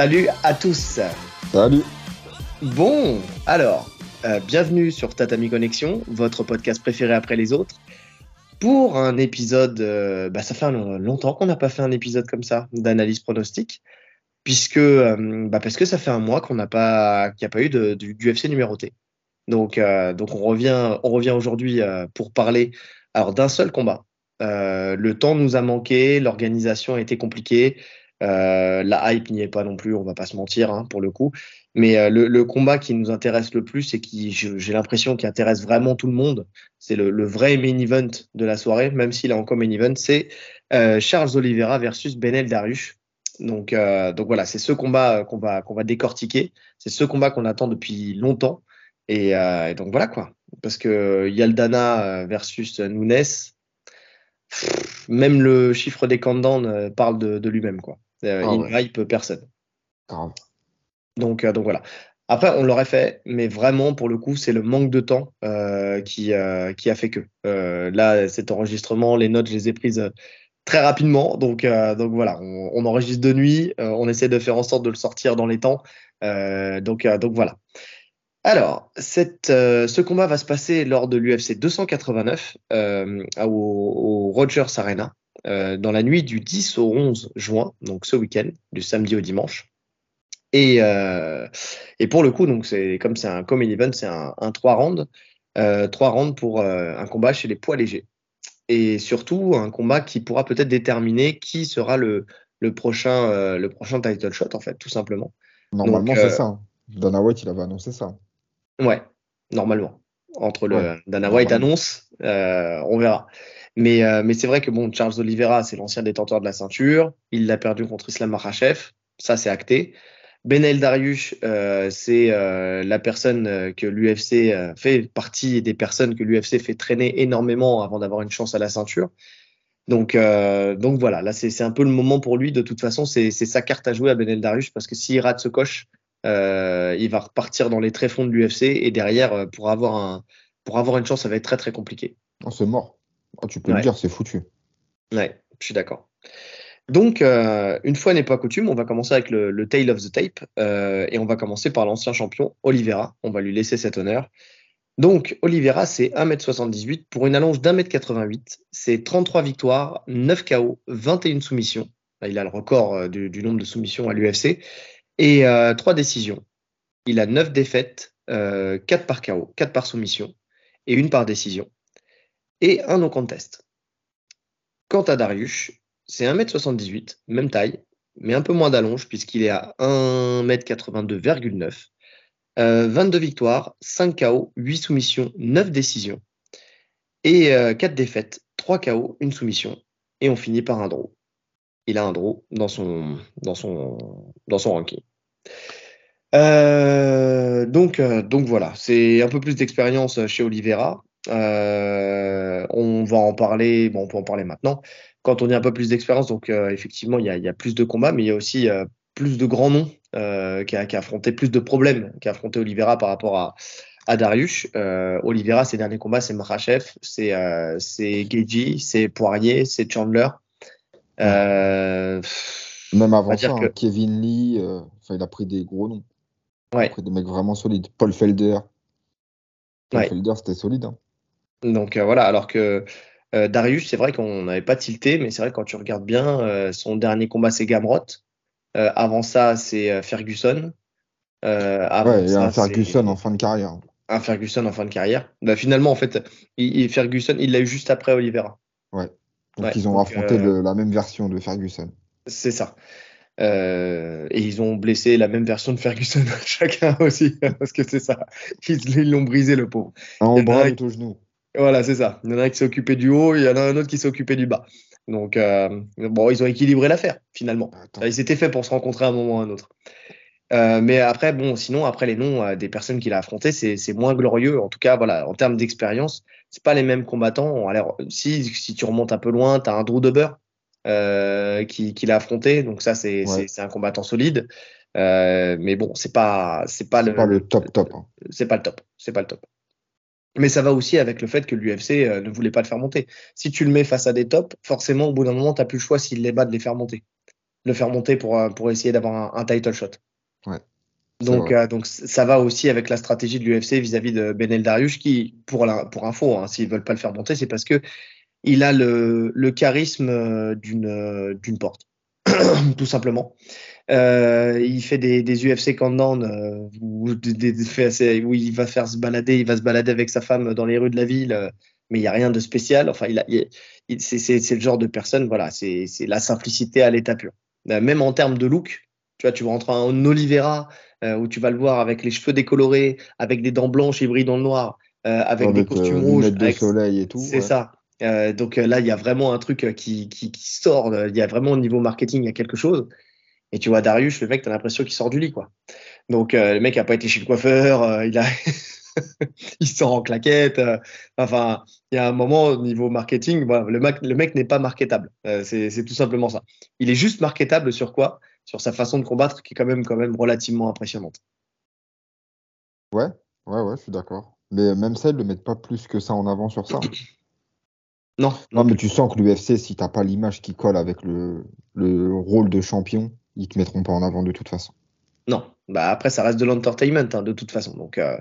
Salut à tous. Salut. Bon, alors, euh, bienvenue sur Tatami Connexion, votre podcast préféré après les autres. Pour un épisode, euh, bah, ça fait longtemps qu'on n'a pas fait un épisode comme ça d'analyse pronostique, puisque euh, bah, parce que ça fait un mois qu'on n'a pas, qu'il n'y a pas eu de, du, UFC numéroté. Donc, donc on revient, on revient aujourd'hui pour parler alors d'un seul combat. le temps nous a manqué, l'organisation a été compliquée. Euh, la hype n'y est pas non plus, on va pas se mentir hein, pour le coup. Mais euh, le, combat qui nous intéresse le plus et qui, j'ai l'impression, qui intéresse vraiment tout le monde, c'est le, vrai main event de la soirée, même s'il est encore main event, c'est euh, Charles Oliveira versus Benel Darius. Donc, voilà, c'est ce combat qu'on va, décortiquer. C'est ce combat qu'on attend depuis longtemps. Et, donc voilà quoi. Parce que Yaldana versus Nunes, même le chiffre des countdowns parle de lui-même quoi. Euh, ah il hype personne. Donc, euh, donc voilà. Après, on l'aurait fait, mais vraiment, pour le coup, c'est le manque de temps euh, qui, qui a fait que. là, cet enregistrement, les notes, je les ai prises très rapidement. Donc, donc voilà, on, enregistre de nuit, on essaie de faire en sorte de le sortir dans les temps. donc, donc voilà. Alors, cette, ce combat va se passer lors de l'UFC 289 au, au, Rogers Arena. Euh, dans la nuit du 10 au 11 juin, donc ce week-end, du samedi au dimanche. Et, euh, et pour le coup, donc c'est comme c'est un common event, c'est un, un 3 rounds, euh, 3 rounds pour euh, un combat chez les poids légers. Et surtout un combat qui pourra peut-être déterminer qui sera le, le prochain euh, le prochain title shot en fait, tout simplement. Normalement c'est ça. Hein. Dana White il avait annoncé ça. Ouais, normalement. Entre le Dana White annonce, on verra. Mais, euh, mais c'est vrai que bon, Charles Oliveira, c'est l'ancien détenteur de la ceinture. Il l'a perdu contre Islam Makhachev. Ça, c'est acté. Benel Dariush, euh, c'est euh, la personne que l'UFC fait partie des personnes que l'UFC fait traîner énormément avant d'avoir une chance à la ceinture. Donc, donc voilà, là c'est un peu le moment pour lui. De toute façon, c'est sa carte à jouer à Benel Dariush parce que s'il rate ce coche, il va repartir dans les tréfonds de l'UFC et derrière, pour avoir, un, pour avoir une chance, ça va être très très compliqué. Oh, c'est mort. Oh, tu peux le dire, c'est foutu. Ouais, je suis d'accord. Donc, euh, une fois n'est pas coutume, on va commencer avec le, le Tale of the Tape euh, et on va commencer par l'ancien champion Oliveira. On va lui laisser cet honneur. Donc, Oliveira, c'est 1m78 pour une allonge d'1m88. C'est 33 victoires, 9 KO, 21 soumissions. Il a le record euh, du, du nombre de soumissions à l'UFC et 3 décisions. Il a 9 défaites, 4 par KO, 4 par soumission et une par décision et un no contest. Quant à Darius, c'est 1m78, même taille, mais un peu moins d'allonge puisqu'il est à 1m82,9. 22 euh, victoires, 5 KO, 8 soumissions, 9 décisions. Et 4 euh, défaites, 3 KO, 1 soumission. Et on finit par un draw. Il a un draw dans son, dans son, dans son ranking. Euh, donc, donc voilà, c'est un peu plus d'expérience chez Oliveira. On va en parler, bon, on peut en parler maintenant. Quand on a un peu plus d'expérience, donc euh, effectivement, il y, a, y, a, plus de combats, mais il y a aussi euh, plus de grands noms qui, a, qui, a, affronté plus de problèmes qu'a affronté Oliveira par rapport à, à Darius. Oliveira, ses derniers combats, c'est Marachev, c'est Geji, c'est Poirier, c'est Chandler. Même avant ça, hein, Kevin Lee, il a pris des gros noms. Ouais. Il a pris des mecs vraiment solides. Paul Felder. Paul Felder, c'était solide. Hein. Donc euh, voilà, alors que euh, Darius, c'est vrai qu'on n'avait pas tilté, mais c'est vrai que quand tu regardes bien, euh, son dernier combat c'est Gamrot. avant ça, c'est Ferguson. ouais, il y a un Ferguson en fin de carrière. Un Ferguson en fin de carrière. Bah, finalement, en fait, il, Ferguson, il l'a eu juste après Oliveira. Ouais. Donc ils ont affronté la même version de Ferguson. C'est ça. et ils ont blessé la même version de Ferguson chacun aussi, parce que c'est ça. Ils l'ont brisé le pauvre. En bras et au genou. Voilà, c'est ça. Il y en a un qui s'est occupé du haut, il y en a un autre qui s'est occupé du bas. Donc, euh, bon, ils ont équilibré l'affaire, finalement. Ils s'étaient fait pour se rencontrer à un moment ou à un autre. Euh, mais après, bon, sinon, après les noms euh, des personnes qu'il a affrontées, c'est moins glorieux. En tout cas, voilà, en termes d'expérience, c'est pas les mêmes combattants. Alors, si, si tu remontes un peu loin, tu as un Drew Dober euh, qui, qui l'a affronté. Donc ça, c'est un combattant solide. mais bon, c'est pas, c'est pas, le, pas le top top. Hein. C'est pas le top. C'est pas le top. Mais ça va aussi avec le fait que l'UFC euh, ne voulait pas le faire monter. Si tu le mets face à des tops, forcément, au bout d'un moment, tu n'as plus le choix s'il les bat de les faire monter. le faire monter pour, pour essayer d'avoir un, title shot. Donc, donc ça va aussi avec la stratégie de l'UFC vis-à-vis de Benel Darius qui, pour, la, pour info, hein, s'ils veulent pas le faire monter, c'est parce que il a le, le charisme d'une d'une porte, tout simplement. Euh, il fait des, des UFC countdown euh, où, il va faire se balader, il va se balader avec sa femme dans les rues de la ville, euh, mais il n'y a rien de spécial. Enfin, il, il c'est le genre de personne, voilà, c'est la simplicité à l'état pur. Euh, même en termes de look, tu vois, tu vas rentrer en Oliveira où tu vas le voir avec les cheveux décolorés, avec des dents blanches et brillent dans le noir, avec, des costumes rouges, avec soleil et tout. C'est ça. donc là, il y a vraiment un truc qui, qui, qui sort. Il y a vraiment au niveau marketing, il y a quelque chose. Et tu vois Darius, le mec, t'as l'impression qu'il sort du lit, quoi. Donc euh, le mec a pas été chez le coiffeur, euh, il a, il sort en claquette. Euh, enfin, il y a un moment au niveau marketing, le, mec, le mec n'est pas marketable. c'est tout simplement ça. Il est juste marketable sur quoi? Sur sa façon de combattre, qui est quand même, quand même relativement impressionnante. Ouais, ouais, ouais, je suis d'accord. Mais même ça, ils ne le mettent pas plus que ça en avant sur ça. Non. Non, mais tu sens que l'UFC, si t'as pas l'image qui colle avec le, le rôle de champion, ils te mettront pas en avant de toute façon. Non, bah après ça reste de l'entertainment hein, de toute façon. Donc, euh,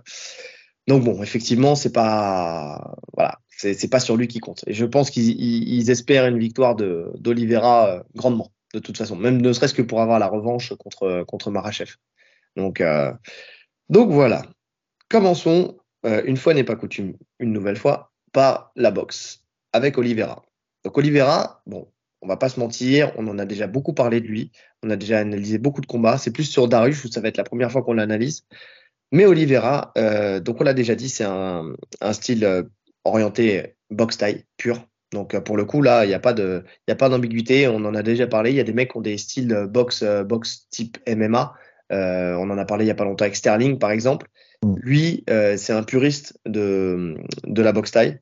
donc bon, effectivement, c'est pas voilà, c'est pas sur lui qui compte. Et je pense qu'ils espèrent une victoire de d'Olivera euh, grandement de toute façon, même ne serait-ce que pour avoir la revanche contre contre Marachev. Donc euh, donc voilà. Commençons une fois n'est pas coutume, une nouvelle fois par la boxe avec Olivera. Donc Olivera, bon, on va pas se mentir, on en a déjà beaucoup parlé de lui, on a déjà analysé beaucoup de combats. C'est plus sur Darius où ça va être la première fois qu'on l'analyse. Mais Oliveira, euh, donc on l'a déjà dit, c'est un, style euh, orienté box style pur. Donc euh, pour le coup là, il n'y a pas de, il a pas d'ambiguïté. On en a déjà parlé. Il y a des mecs qui ont des styles box box type MMA. on en a parlé il y a pas longtemps avec Sterling par exemple. Mm. Lui, c'est un puriste de de la box style.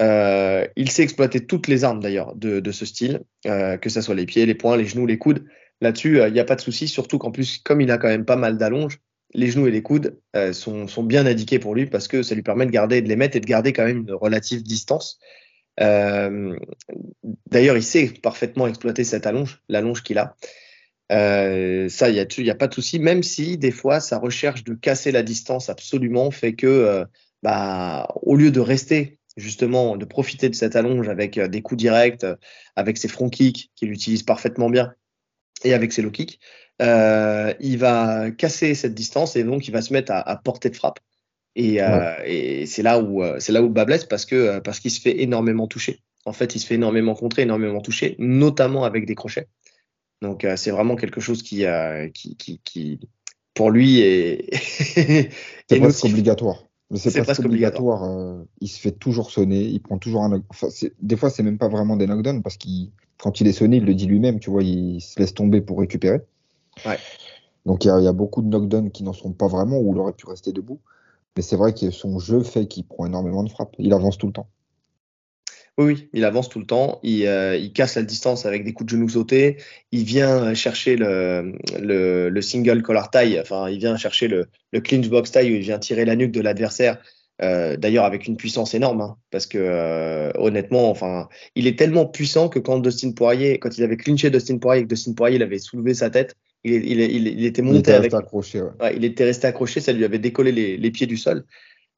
Euh, il sait exploiter toutes les armes d'ailleurs de, ce style, euh, que ce soit les pieds, les poings, les genoux, les coudes. Là-dessus, euh, il n'y a pas de souci, surtout qu'en plus, comme il a quand même pas mal d'allonges, les genoux et les coudes sont, bien indiqués pour lui parce que ça lui permet de garder, de les mettre et de garder quand même une relative distance. D'ailleurs, il sait parfaitement exploiter cette allonge, l'allonge qu'il a. ça, il n'y a, a, pas de souci, même si des fois, sa recherche de casser la distance absolument fait que, bah, au lieu de rester justement de profiter de cette allonge avec euh, des coups directs, euh, avec ses front kicks qu'il utilise parfaitement bien et avec ses low kicks, euh, il va casser cette distance et donc il va se mettre à, portée de frappe. Et, c'est là où c'est là où bas blesse parce que parce qu'il se fait énormément toucher. En fait, il se fait énormément contrer, énormément toucher, notamment avec des crochets. Donc c'est vraiment quelque chose qui, qui, qui, qui pour lui est, est obligatoire. Mais c'est presque, obligatoire. Euh, il se fait toujours sonner. Il prend toujours un. Enfin, des fois, c'est même pas vraiment des knockdowns parce qu'il, quand il est sonné, il le dit lui-même. Tu vois, il se laisse tomber pour récupérer. Ouais. Donc il y, a, beaucoup de knockdowns qui n'en sont pas vraiment où il aurait pu rester debout. Mais c'est vrai que son jeu fait qu'il prend énormément de frappes. Il avance tout le temps. Oui, il avance tout le temps. Euh, il, casse la distance avec des coups de genoux sautés. Il vient chercher le, le, single collar tie. Enfin, il vient chercher le, le clinch box tie où il vient tirer la nuque de l'adversaire. Euh, d'ailleurs, avec une puissance énorme, hein, parce que euh, honnêtement, enfin, il est tellement puissant que quand Dustin Poirier, quand il avait clinché Dustin Poirier, que Dustin Poirier il avait soulevé sa tête, il, il, il, était monté il était Resté accroché, ouais. il était resté accroché, ça lui avait décollé les, les pieds du sol.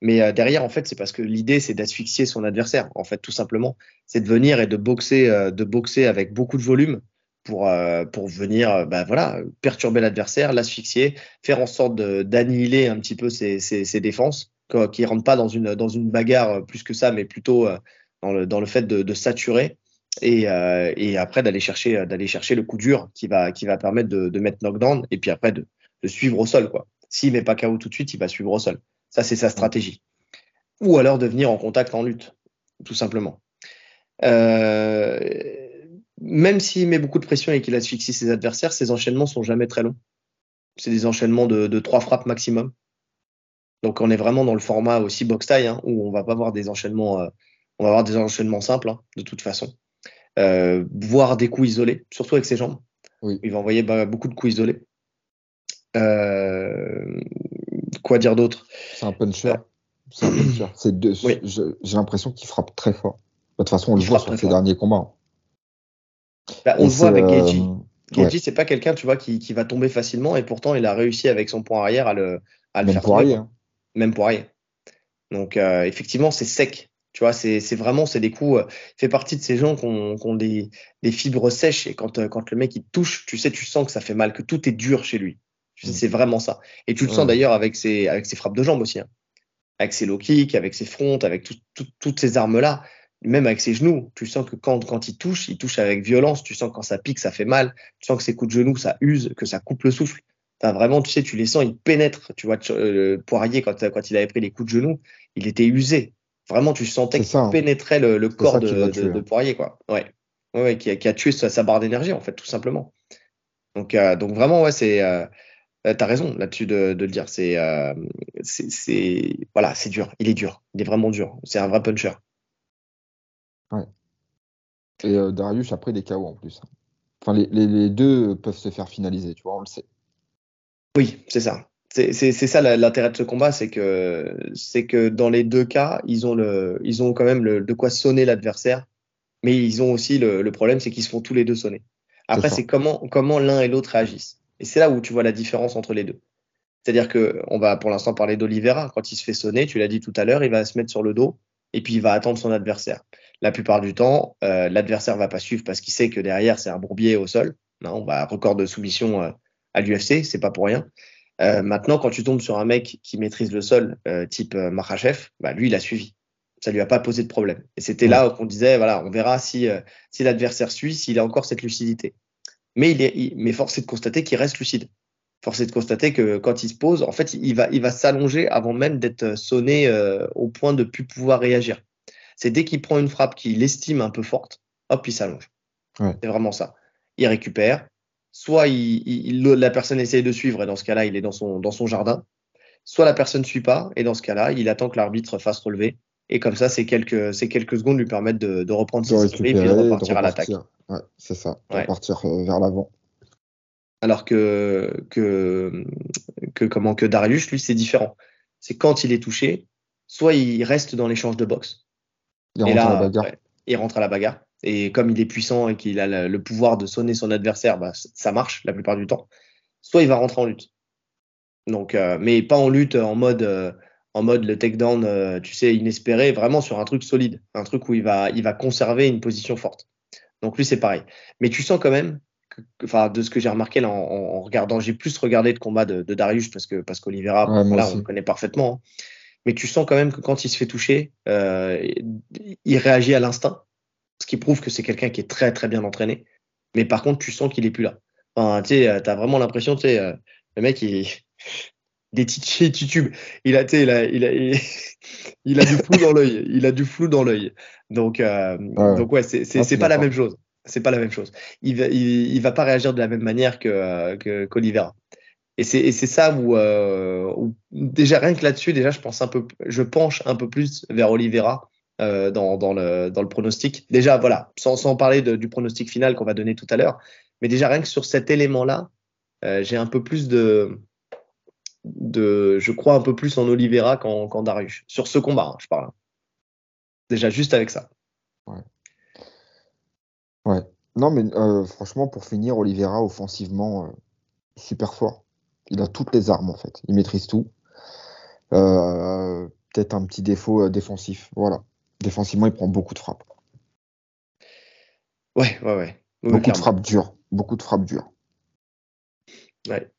Mais euh, derrière, en fait, c'est parce que l'idée, c'est d'asphyxier son adversaire, en fait, tout simplement. C'est de venir et de boxer, euh, de boxer avec beaucoup de volume pour, euh, pour venir bah, voilà, perturber l'adversaire, l'asphyxier, faire en sorte d'annihiler un petit peu ses, ses, ses défenses, qui ne rentrent pas dans une, dans une bagarre plus que ça, mais plutôt dans, le, dans le fait de, de saturer. Et, et après d'aller chercher d'aller chercher le coup dur qui va qui va permettre de, de mettre knockdown et puis après de, de suivre au sol quoi. S'il met pas KO tout de suite, il va suivre au sol. Ça, c'est sa stratégie. Ou alors de venir en contact en lutte, tout simplement. Euh, même s'il met beaucoup de pression et qu'il asphyxie ses adversaires, ses enchaînements sont jamais très longs. C'est des enchaînements de, trois frappes maximum. Donc on est vraiment dans le format aussi box taille, hein, où on va pas avoir des enchaînements, euh, on va avoir des enchaînements simples hein, de toute façon. Euh, voir des coups isolés, surtout avec ses jambes. Il va envoyer beaucoup de coups isolés. Euh, quoi dire d'autre C'est un puncher. C'est un puncher. J'ai l'impression qu'il frappe très fort. De toute façon, on le voit sur ses derniers combats. Bah, on le voit avec Gaethje. Geji, c'est pas quelqu'un, tu vois, qui, qui, va tomber facilement et pourtant il a réussi avec son point arrière à le, à le Même faire pour tomber, quoi. Même pour arrière. Donc euh, effectivement, c'est sec. Tu vois, c'est vraiment, c'est des coups. euh, il fait partie de ces gens qui ont, des, des fibres sèches et quand, euh, quand le mec il touche, tu sais, tu sens que ça fait mal, que tout est dur chez lui. Tu sais, Mm. c'est vraiment ça. Et tu le sens d'ailleurs avec ses, avec ses frappes de jambes aussi. hein. Avec ses low kicks, avec ses fronts, avec tout- tout- toutes ces armes-là. Même avec ses genoux, tu sens que quand, quand il touche, il touche avec violence. Tu sens que quand ça pique, ça fait mal. Tu sens que ses coups de genoux, ça use, que ça coupe le souffle. T'as vraiment, tu sais, tu les sens, ils pénètrent. Tu vois, euh, Poirier, quand, quand il avait pris les coups de genoux, il était usé. Vraiment, tu sentais qu'il hein. pénétrait le, le corps de hein. Poirier, quoi. Ouais. Ouais, ouais, qui, a, qui a tué sa, sa barre d'énergie, en fait, tout simplement. Donc, euh, donc vraiment, ouais, c'est. Euh, euh, T'as raison là-dessus de, de le dire. C'est, euh, c'est, c'est- voilà, c'est dur. Il est dur. Il est vraiment dur. C'est un vrai puncher. Et euh, Darius, après, il est KO en plus. hein. Enfin, les, les- les deux peuvent se faire finaliser, tu vois, on le sait. Oui, c'est ça. C'est ça l'intérêt de ce combat, c'est que c'est que dans les deux cas, ils ont le, ils ont quand même le, de quoi sonner l'adversaire, mais ils ont aussi le, le problème, c'est qu'ils se font tous les deux sonner. Après, c'est comment comment l'un et l'autre réagissent. Et c'est là où tu vois la différence entre les deux. C'est-à-dire que on va pour l'instant parler d'Olivera. Quand il se fait sonner, tu l'as dit tout à l'heure, il va se mettre sur le dos et puis il va attendre son adversaire. La plupart du temps, euh, l'adversaire va pas suivre parce qu'il sait que derrière c'est un bourbier au sol. Non, on va record de soumission euh, à l'UFC, c'est pas pour rien. Euh, maintenant, quand tu tombes sur un mec qui maîtrise le sol, type Makhachev, bah, lui, il a suivi. Ça lui a pas posé de problème. Et c'était là qu'on disait, voilà, on verra si, si l'adversaire suit, s'il a encore cette lucidité. Mais, il est, il- mais force est de constater qu'il reste lucide. Force est de constater que quand il se pose, en fait, il va, il va s'allonger avant même d'être sonné euh, au point de plus pouvoir réagir. C'est dès qu'il prend une frappe qu'il estime un peu forte, hop, il s'allonge. Ouais. C'est vraiment ça. Il récupère. Soit il, il- il- la personne essaye de suivre et dans ce cas-là, il est dans son, dans son jardin. Soit la personne ne suit pas et dans ce cas-là, il attend que l'arbitre fasse relever. Et comme ça, ces quelques, ces quelques secondes lui permettent de, de reprendre ses esprits et puis de récupérer, de repartir à l'attaque. repartir. Ouais, c'est ça, de Ouais. repartir euh, vers l'avant. Alors que, que, que, comment, que Darius, lui, c'est différent. C'est quand il est touché, soit il reste dans l'échange de boxe. Il Et rentre à là, la bagarre. ouais, il rentre à la bagarre. Et comme il est puissant et qu'il a le, pouvoir de sonner son adversaire, bah, ça marche la plupart du temps. Soit il va rentrer en lutte. Donc, euh, mais pas en lutte en mode, euh, en mode le takedown, euh, tu sais, inespéré, vraiment sur un truc solide, un truc où il va, il va conserver une position forte. Donc lui, c'est pareil. Mais tu sens quand même, enfin, de ce que j'ai remarqué là, en, regardant, j'ai plus regardé le combat de, de Darius parce que parce qu'Olivera, Ouais, voilà, on le connaît parfaitement. hein. Mais tu sens quand même que quand il se fait toucher, euh, il réagit à l'instinct, ce qui prouve que c'est quelqu'un qui est très très bien entraîné. Mais par contre, tu sens qu'il est plus là. Enfin, tu sais, euh, t'as vraiment l'impression, tu sais, euh, le mec, il des petits titubes. Il a, il a, il a, il, il a du flou dans l'œil. Il a du flou dans l'œil. Donc, euh, Ouais. donc ouais, c'est c'est Ah, c'est pas la même chose. C'est pas la même chose. Il va, il, il va pas réagir de la même manière que que qu'Olivera. Et c'est et c'est ça où, euh, où déjà rien que là-dessus, déjà je pense un peu, je penche un peu plus vers Olivera euh, dans, dans le dans le pronostic. Déjà voilà, sans sans parler de- du pronostic final qu'on va donner tout à l'heure, mais déjà rien que sur cet élément-là, euh, j'ai un peu plus de de, je crois un peu plus en Olivera qu'en Darius sur ce combat, hein, je parle. Déjà juste avec ça. Ouais. Non, mais euh, franchement, pour finir, Oliveira, offensivement, euh, super fort. Il a toutes les armes, en fait. Il maîtrise tout. Euh, Peut-être un petit défaut défensif. Voilà. Défensivement, il prend beaucoup de frappes. Ouais, ouais, ouais. Oui, beaucoup de frappes dures. Beaucoup de frappes dures. Ouais.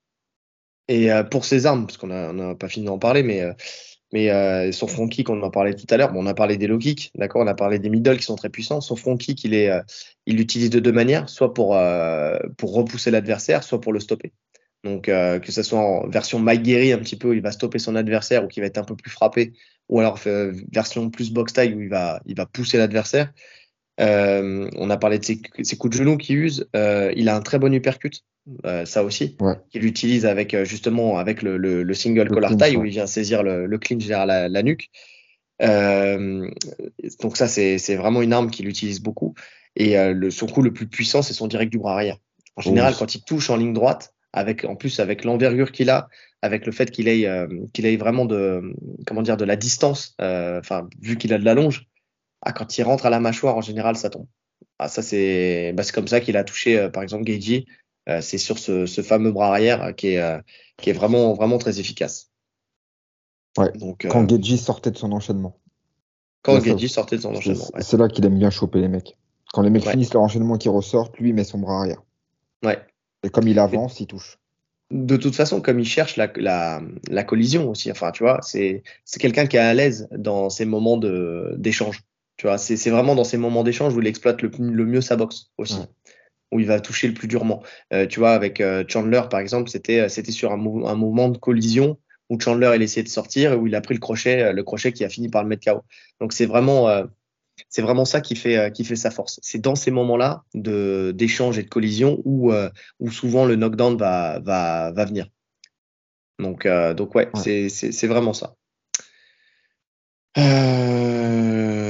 Et euh, pour ses armes, parce qu'on n'a pas fini d'en parler, mais, euh, mais euh, son front kick, on en parlait tout à l'heure. Bon, on a parlé des low kicks, d'accord On a parlé des middle qui sont très puissants. Son front kick, il est, euh, il l'utilise de deux manières, soit pour, euh, pour repousser l'adversaire, soit pour le stopper. Donc, euh, que ce soit en version Mike Guerry, un petit peu, où il va stopper son adversaire ou qui va être un peu plus frappé, ou alors version plus box style où il va, il va pousser l'adversaire. On a parlé de ses, coups de genoux qui usent. Euh, il a un très bon uppercut, euh, ça aussi, Ouais. qu'il utilise avec euh, justement avec le, le, le single Le collar clinch, tie où il vient saisir le, clinch derrière la, la nuque. Euh, donc ça, c'est vraiment une arme qu'il utilise beaucoup. Et euh, le, son coup le plus puissant, c'est son direct du bras arrière. En général, quand il touche en ligne droite, avec en plus avec l'envergure qu'il a, avec le fait qu'il ait qu'il ait vraiment de comment dire de la distance, enfin vu qu'il a de la longe, ah, quand il rentre à la mâchoire, en général, ça tombe. Ah, ça c'est bah, comme ça qu'il a touché par exemple Geiji c'est sur ce, fameux bras arrière qui est, qui est vraiment, vraiment très efficace. Ouais. Donc, quand Gedji sortait de son enchaînement. Quand Gedji sortait de son enchaînement. C'est là qu'il aime bien choper les mecs. Quand les mecs finissent leur enchaînement qui ressortent, lui il met son bras arrière. Ouais. Et comme il avance, il touche. De toute façon, comme il cherche la, la, la collision aussi, enfin, tu vois, c'est quelqu'un qui est à l'aise dans ces moments d'échange. Tu vois, c'est vraiment dans ces moments d'échange où il exploite le, le mieux sa boxe aussi. Où il va toucher le plus durement. Euh, tu vois, avec euh, Chandler, par exemple, c'était sur un, un moment de collision où Chandler il essayé de sortir et où il a pris le crochet, le crochet qui a fini par le mettre KO. Donc c'est vraiment, euh, c'est vraiment ça qui fait, euh, qui fait sa force. C'est dans ces moments-là de, d'échange et de collision où, euh, où souvent le knockdown va, va, va venir. Donc, euh, donc ouais, C'est, c'est, c'est vraiment ça.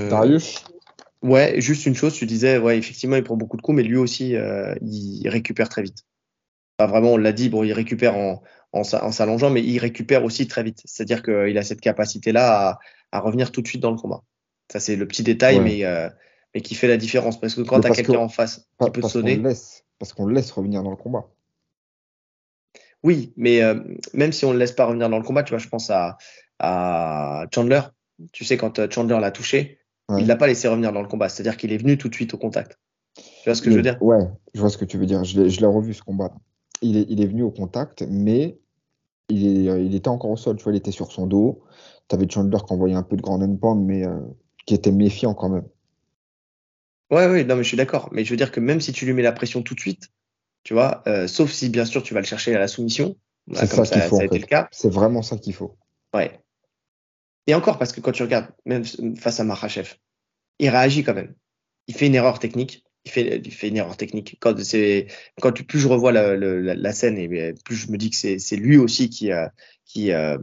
Darius? Ouais, juste une chose, tu disais, ouais, effectivement, il prend beaucoup de coups, mais lui aussi, il récupère très vite. vraiment, on l'a dit, bon, il récupère en, en, en s'allongeant, mais il récupère aussi très vite. C'est-à-dire qu'il a cette capacité-là à, à revenir tout de suite dans le combat. Ça, c'est le petit détail, mais, euh, mais qui fait la différence. Parce que quand tu as quelqu'un en face qui peut te sonner. parce qu'on le laisse revenir dans le combat. Oui, mais euh, même si on ne le laisse pas revenir dans le combat, tu vois, je pense à, à Chandler. Tu sais, quand euh, Chandler l'a touché, il ne l'a pas laissé revenir dans le combat. C'est-à-dire qu'il est venu tout de suite au contact. Tu vois ce que je veux dire? Ouais, je vois ce que tu veux dire. Je l'ai revu ce combat. Il est, il est venu au contact, mais il, est, il était encore au sol. Tu vois, il était sur son dos. Tu avais Chandler qui envoyait un peu de grand pound, mais qui était méfiant quand même. Ouais, ouais, non, mais je suis d'accord. Mais je veux dire que même si tu lui mets la pression tout de suite, tu vois, euh, sauf si bien sûr tu vas le chercher à la soumission, c'est ça, qu'il faut. le cas. C'est vraiment ça qu'il faut. Ouais. Et encore parce que quand tu regardes, même face à Marachev, il réagit quand même. Il fait une erreur technique. Il fait, une erreur technique. Quand, plus je revois la, scène, et plus je me dis que c'est, lui aussi qui, euh, euh,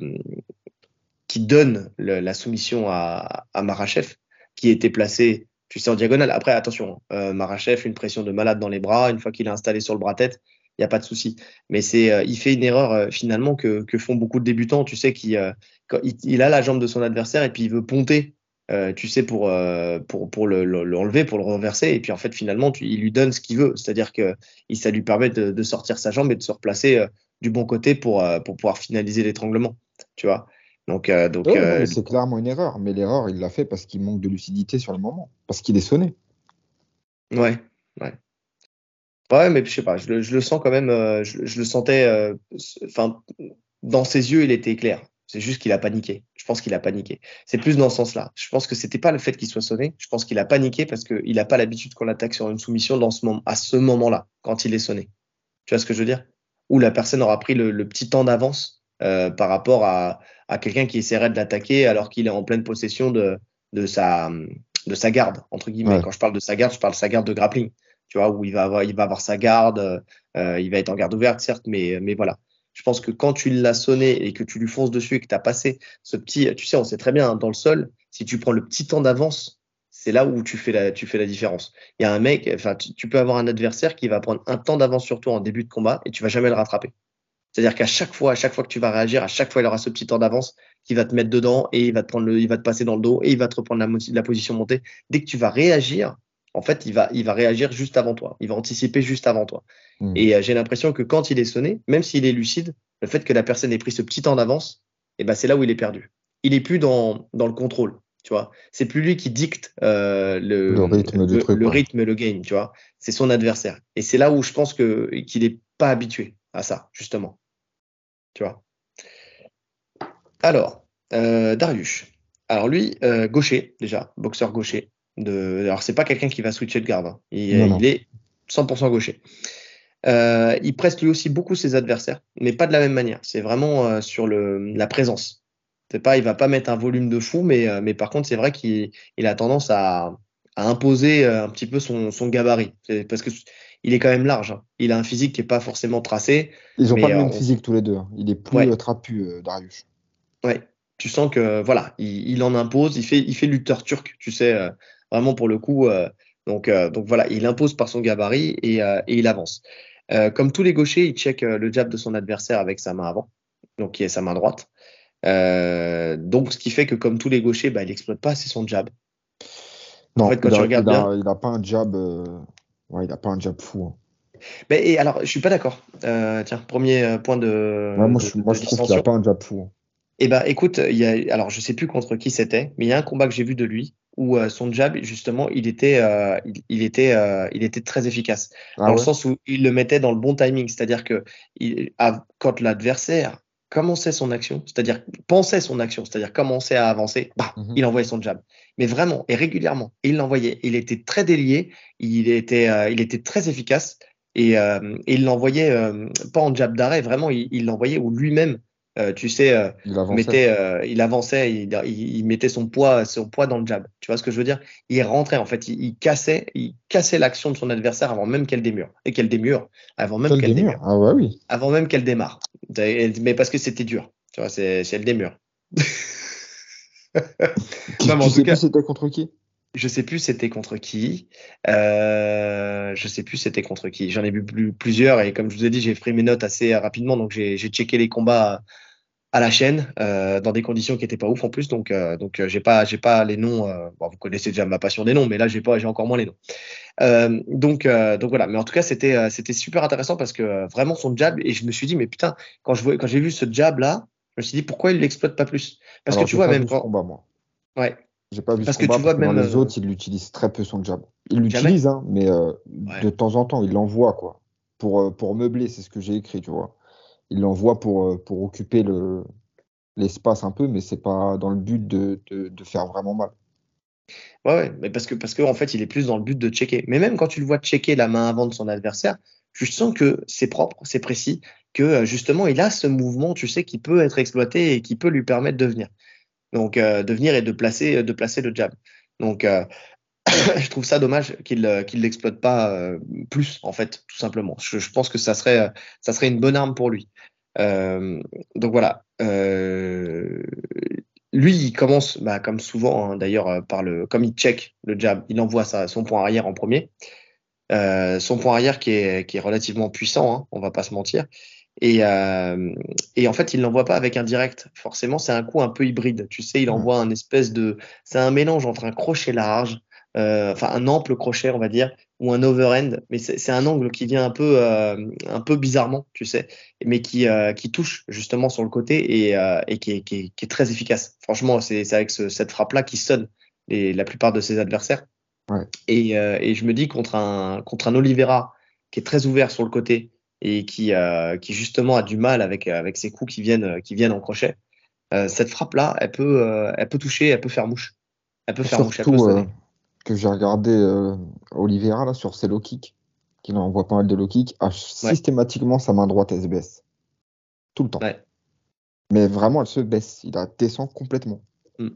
donne la soumission à, à Marachev, qui était placé, tu en diagonale. Après, attention, euh, Marachev, une pression de malade dans les bras, une fois qu'il est installé sur le bras-tête, il n'y a pas de souci. Mais c'est, euh, il fait une erreur euh, finalement que, que, font beaucoup de débutants, tu sais, qui, euh, il, il, a la jambe de son adversaire et puis il veut ponter, tu sais, pour, pour, pour le, l'enlever, pour le renverser. Et puis en fait, finalement, tu, il lui donne ce qu'il veut. C'est-à-dire que ça lui permet de, de, sortir sa jambe et de se replacer du bon côté pour, pour pouvoir finaliser l'étranglement, tu vois? Donc, donc c'est clairement une erreur, mais l'erreur, il l'a fait parce qu'il manque de lucidité sur le moment, parce qu'il est sonné. Ouais, ouais. Ouais, mais je sais pas, je le, je le sens quand même, euh, je, je, le sentais, enfin, dans ses yeux, il était clair. C'est juste qu'il a paniqué. Je pense qu'il a paniqué. C'est plus dans ce sens-là. Je pense que c'était pas le fait qu'il soit sonné. Je pense qu'il a paniqué parce qu'il n'a pas l'habitude qu'on l'attaque sur une soumission dans ce moment, à ce moment-là, quand il est sonné. Tu vois ce que je veux dire? Où la personne aura pris le, le petit temps d'avance euh, par rapport à, à quelqu'un qui essaierait de l'attaquer alors qu'il est en pleine possession de, de, sa, de sa garde, entre guillemets. Quand je parle de sa garde, je parle de sa garde de grappling, où il va avoir, sa garde, euh, il va être en garde ouverte, certes, mais, voilà. Je pense que quand tu l'as sonné et que tu lui fonces dessus et que tu as passé ce petit, tu sais, on sait très bien, hein, dans le sol, si tu prends le petit temps d'avance, c'est là où tu fais la, différence. Il y a un mec, enfin, tu, peux avoir un adversaire qui va prendre un temps d'avance sur toi en début de combat et tu vas jamais le rattraper. C'est-à-dire qu'à chaque fois, à chaque fois que tu vas réagir, à chaque fois, il aura ce petit temps d'avance qui va te mettre dedans et il va te passer dans le dos et il va te reprendre la position montée. Dès que tu vas réagir, en fait, il va, il va réagir juste avant toi. Il va anticiper juste avant toi. Mmh. Et euh, j'ai l'impression que quand il est sonné, même s'il est lucide, le fait que la personne ait pris ce petit temps d'avance, eh ben, c'est là où il est perdu. Il est plus dans, dans le contrôle. Tu vois, c'est plus lui qui dicte euh, le, le, rythme, le, le, rythme, le game. Tu vois, c'est son adversaire. Et c'est là où je pense que qu'il n'est pas habitué à ça, justement. Tu vois. Alors, euh, Darius. Alors lui, euh, gaucher déjà, boxeur gaucher. De... Alors c'est pas quelqu'un qui va switcher de garde. Hein. Il, est 100% gaucher. Euh, il presse lui aussi beaucoup ses adversaires, mais pas de la même manière. C'est vraiment euh, sur le, la présence. C'est pas, il va pas mettre un volume de fou, mais, euh, mais par contre c'est vrai qu'il il a tendance à, à imposer un petit peu son, son gabarit. Parce que il est quand même large. Hein. Il a un physique qui n'est pas forcément tracé. Ils n'ont pas le même physique tous les deux. Hein. Il est plus trapu, Darius. Ouais. Tu sens que voilà, il, en impose. Il fait, il fait lutteur turc. Tu sais, vraiment pour le coup. donc, donc voilà, il impose par son gabarit et, et il avance. comme tous les gauchers, il check le jab de son adversaire avec sa main avant, donc qui est sa main droite. donc, ce qui fait que comme tous les gauchers, bah, il n'exploite pas assez son jab. Non, en fait, quand il, tu regardes il, a, il a pas un jab Ouais, il n'a pas un jab fou. Hein. Mais, et alors, je suis pas d'accord. Euh, tiens, premier point de. moi, je, moi, je trouve qu'il a pas un jab fou. Eh ben, écoute, il y a, alors je sais plus contre qui c'était, mais il y a un combat que j'ai vu de lui où euh, son jab, justement, il était, euh, il, était, euh, il était très efficace. Ah dans le sens où il le mettait dans le bon timing. C'est-à-dire que il, quand l'adversaire commençait son action, c'est-à-dire pensait son action, c'est-à-dire commençait à avancer, bah, mhm. il envoyait son jab. Mais vraiment et régulièrement, il l'envoyait. Il était très délié, il était, il était très efficace et, et il l'envoyait pas en jab d'arrêt, vraiment, il l'envoyait où lui-même euh, tu sais, euh, il, avançait. Mettait, euh, il avançait, il, mettait son poids, son poids dans le jab. Tu vois ce que je veux dire? Il rentrait en fait, il, cassait, il cassait l'action de son adversaire avant même qu'elle démure et qu'elle démure, avant même qu'elle démure. Ah ouais, oui. Avant même qu'elle démarre. Mais parce que c'était dur. Tu vois, c'est elle démure. non, mais sais plus c'était contre qui? Je sais plus c'était contre qui. Euh, je sais plus c'était contre qui. J'en ai vu plusieurs et comme je vous ai dit, j'ai pris mes notes assez rapidement, donc j'ai checké les combats à la chaîne euh, dans des conditions qui n'étaient pas ouf en plus. Donc euh, donc euh, j'ai pas j'ai pas les noms bon, vous connaissez déjà ma passion des noms mais là j'ai pas j'ai encore moins les noms. Donc donc voilà. Mais en tout cas c'était c'était super intéressant parce que vraiment son jab et je me suis dit mais putain quand je quand j'ai vu ce jab là je me suis dit pourquoi il l'exploite pas plus? Parce que tu vois même quand moi. ouais. J'ai pas vu parce que tu vois même les autres il utilise très peu son jab. Il l'utilise hein, mais de temps en temps il l'envoie quoi. Pour pour meubler c'est ce que j'ai écrit tu vois il l'envoie pour, euh, pour occuper le, l'espace un peu, mais c'est pas dans le but de, de, faire vraiment mal. Ouais, ouais, mais parce que parce qu'en en fait, il est plus dans le but de checker. Mais même quand tu le vois checker la main avant de son adversaire, je sens que c'est propre, c'est précis, que euh, justement, il a ce mouvement, tu sais, qui peut être exploité et qui peut lui permettre de venir. Donc, euh, de venir et de placer, de placer le jab. Donc, je trouve ça dommage qu'il euh, qu'il l'exploite pas euh, plus en fait tout simplement. Je, je, pense que ça serait ça serait une bonne arme pour lui. Euh, donc voilà. Euh, lui, il commence, bah, comme souvent hein, d'ailleurs, par le, comme il check le jab, il envoie sa, son point arrière en premier. Euh, son point arrière qui est, qui est relativement puissant, hein, on va pas se mentir. Et, euh, et en fait, il l'envoie pas avec un direct. Forcément, c'est un coup un peu hybride. Tu sais, il envoie un espèce de, c'est un mélange entre un crochet large, euh, enfin un ample crochet, on va dire, ou un overhand, mais c'est un angle qui vient un peu, euh, un peu bizarrement, tu sais, mais qui, euh, qui touche justement sur le côté et, et qui, est, qui, est, qui, est, très efficace. Franchement, c'est avec ce, cette frappe-là qui sonne les, la plupart de ses adversaires. Ouais. Et, et, je me dis contre un, contre un Oliveira qui est très ouvert sur le côté et qui, qui justement a du mal avec, avec ses coups qui viennent, qui viennent en crochet, cette frappe-là, elle peut, elle peut toucher, elle peut faire mouche. Elle peut faire mouche, elle peut sonner que j'ai regardé euh, Oliveira là, sur ses low kicks, qu'il envoie pas mal de low kicks, systématiquement sa main droite elle se baisse. Tout le temps. Mais vraiment, elle se baisse. Il la descend complètement. Hmm.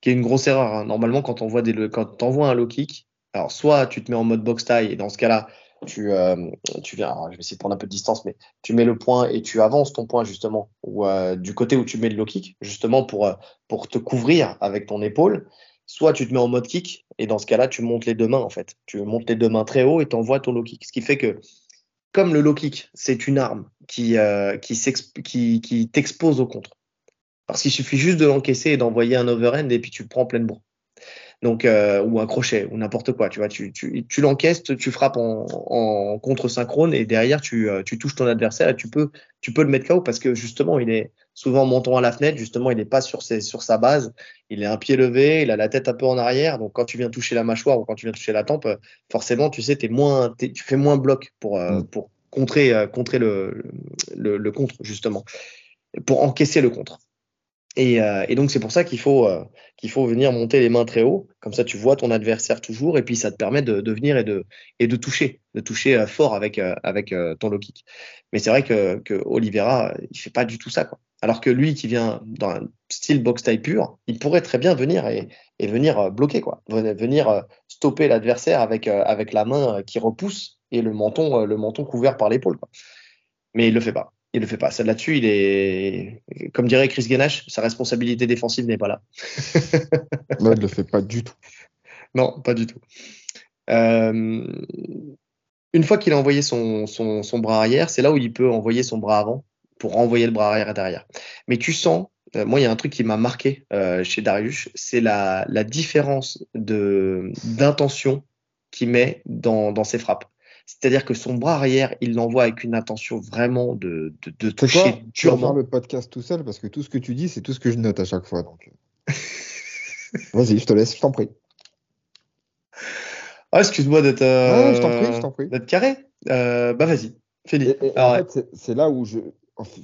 Qui est une grosse erreur. Hein. Normalement, quand on voit des, quand envoies un low kick, alors soit tu te mets en mode box tie et dans ce cas-là, tu, euh, tu viens, je vais essayer de prendre un peu de distance, mais tu mets le point et tu avances ton point justement ou euh, du côté où tu mets le low kick, justement pour, pour te couvrir avec ton épaule soit tu te mets en mode kick, et dans ce cas-là, tu montes les deux mains, en fait. Tu montes les deux mains très haut et tu envoies ton low kick. Ce qui fait que, comme le low kick, c'est une arme qui, euh, qui, t'expose au contre. Parce qu'il suffit juste de l'encaisser et d'envoyer un overhand et puis tu prends pleine bourre donc euh, ou un crochet ou n'importe quoi tu vois tu, tu, tu l'encaisses tu frappes en, en contre synchrone et derrière tu, euh, tu touches ton adversaire et tu peux tu peux le mettre KO parce que justement il est souvent montant à la fenêtre justement il n'est pas sur ses, sur sa base il est un pied levé il a la tête un peu en arrière donc quand tu viens toucher la mâchoire ou quand tu viens toucher la tempe forcément tu sais es moins tu fais moins bloc pour euh, mm. pour contrer contrer le, le, le contre justement pour encaisser le contre et, euh, et, donc c'est pour ça qu'il faut euh, qu'il faut venir monter les mains très haut, comme ça tu vois ton adversaire toujours, et puis ça te permet de, de venir et de et de toucher, de toucher euh, fort avec avec ton low kick. Mais c'est vrai que, que Oliveira il fait pas du tout ça quoi. Alors que lui qui vient dans un style box type pur, il pourrait très bien venir et, et venir bloquer quoi, venir stopper l'adversaire avec avec la main qui repousse et le menton le menton couvert par l'épaule. Mais il le fait pas il le fait pas. Là-dessus, il est, comme dirait Chris Ganesh, sa responsabilité défensive n'est pas là. non, il le fait pas du tout. Non, pas du tout. Euh, une fois qu'il a envoyé son, son, bras arrière, c'est là où il peut envoyer son bras avant pour renvoyer le bras arrière et derrière. Mais tu sens, euh, moi, il y a un truc qui m'a marqué euh, chez Darius, c'est la, la différence de d'intention qu'il met dans, dans ses frappes. C'est-à-dire que son bras arrière, il l'envoie avec une intention vraiment de, de, de toucher Tu vas faire le podcast tout seul parce que tout ce que tu dis, c'est tout ce que je note à chaque fois. Donc... Vas-y, je te laisse, je t'en prie. Ah, excuse-moi d'être euh, carré. Euh, bah vas-y, fais En fait, c'est là où je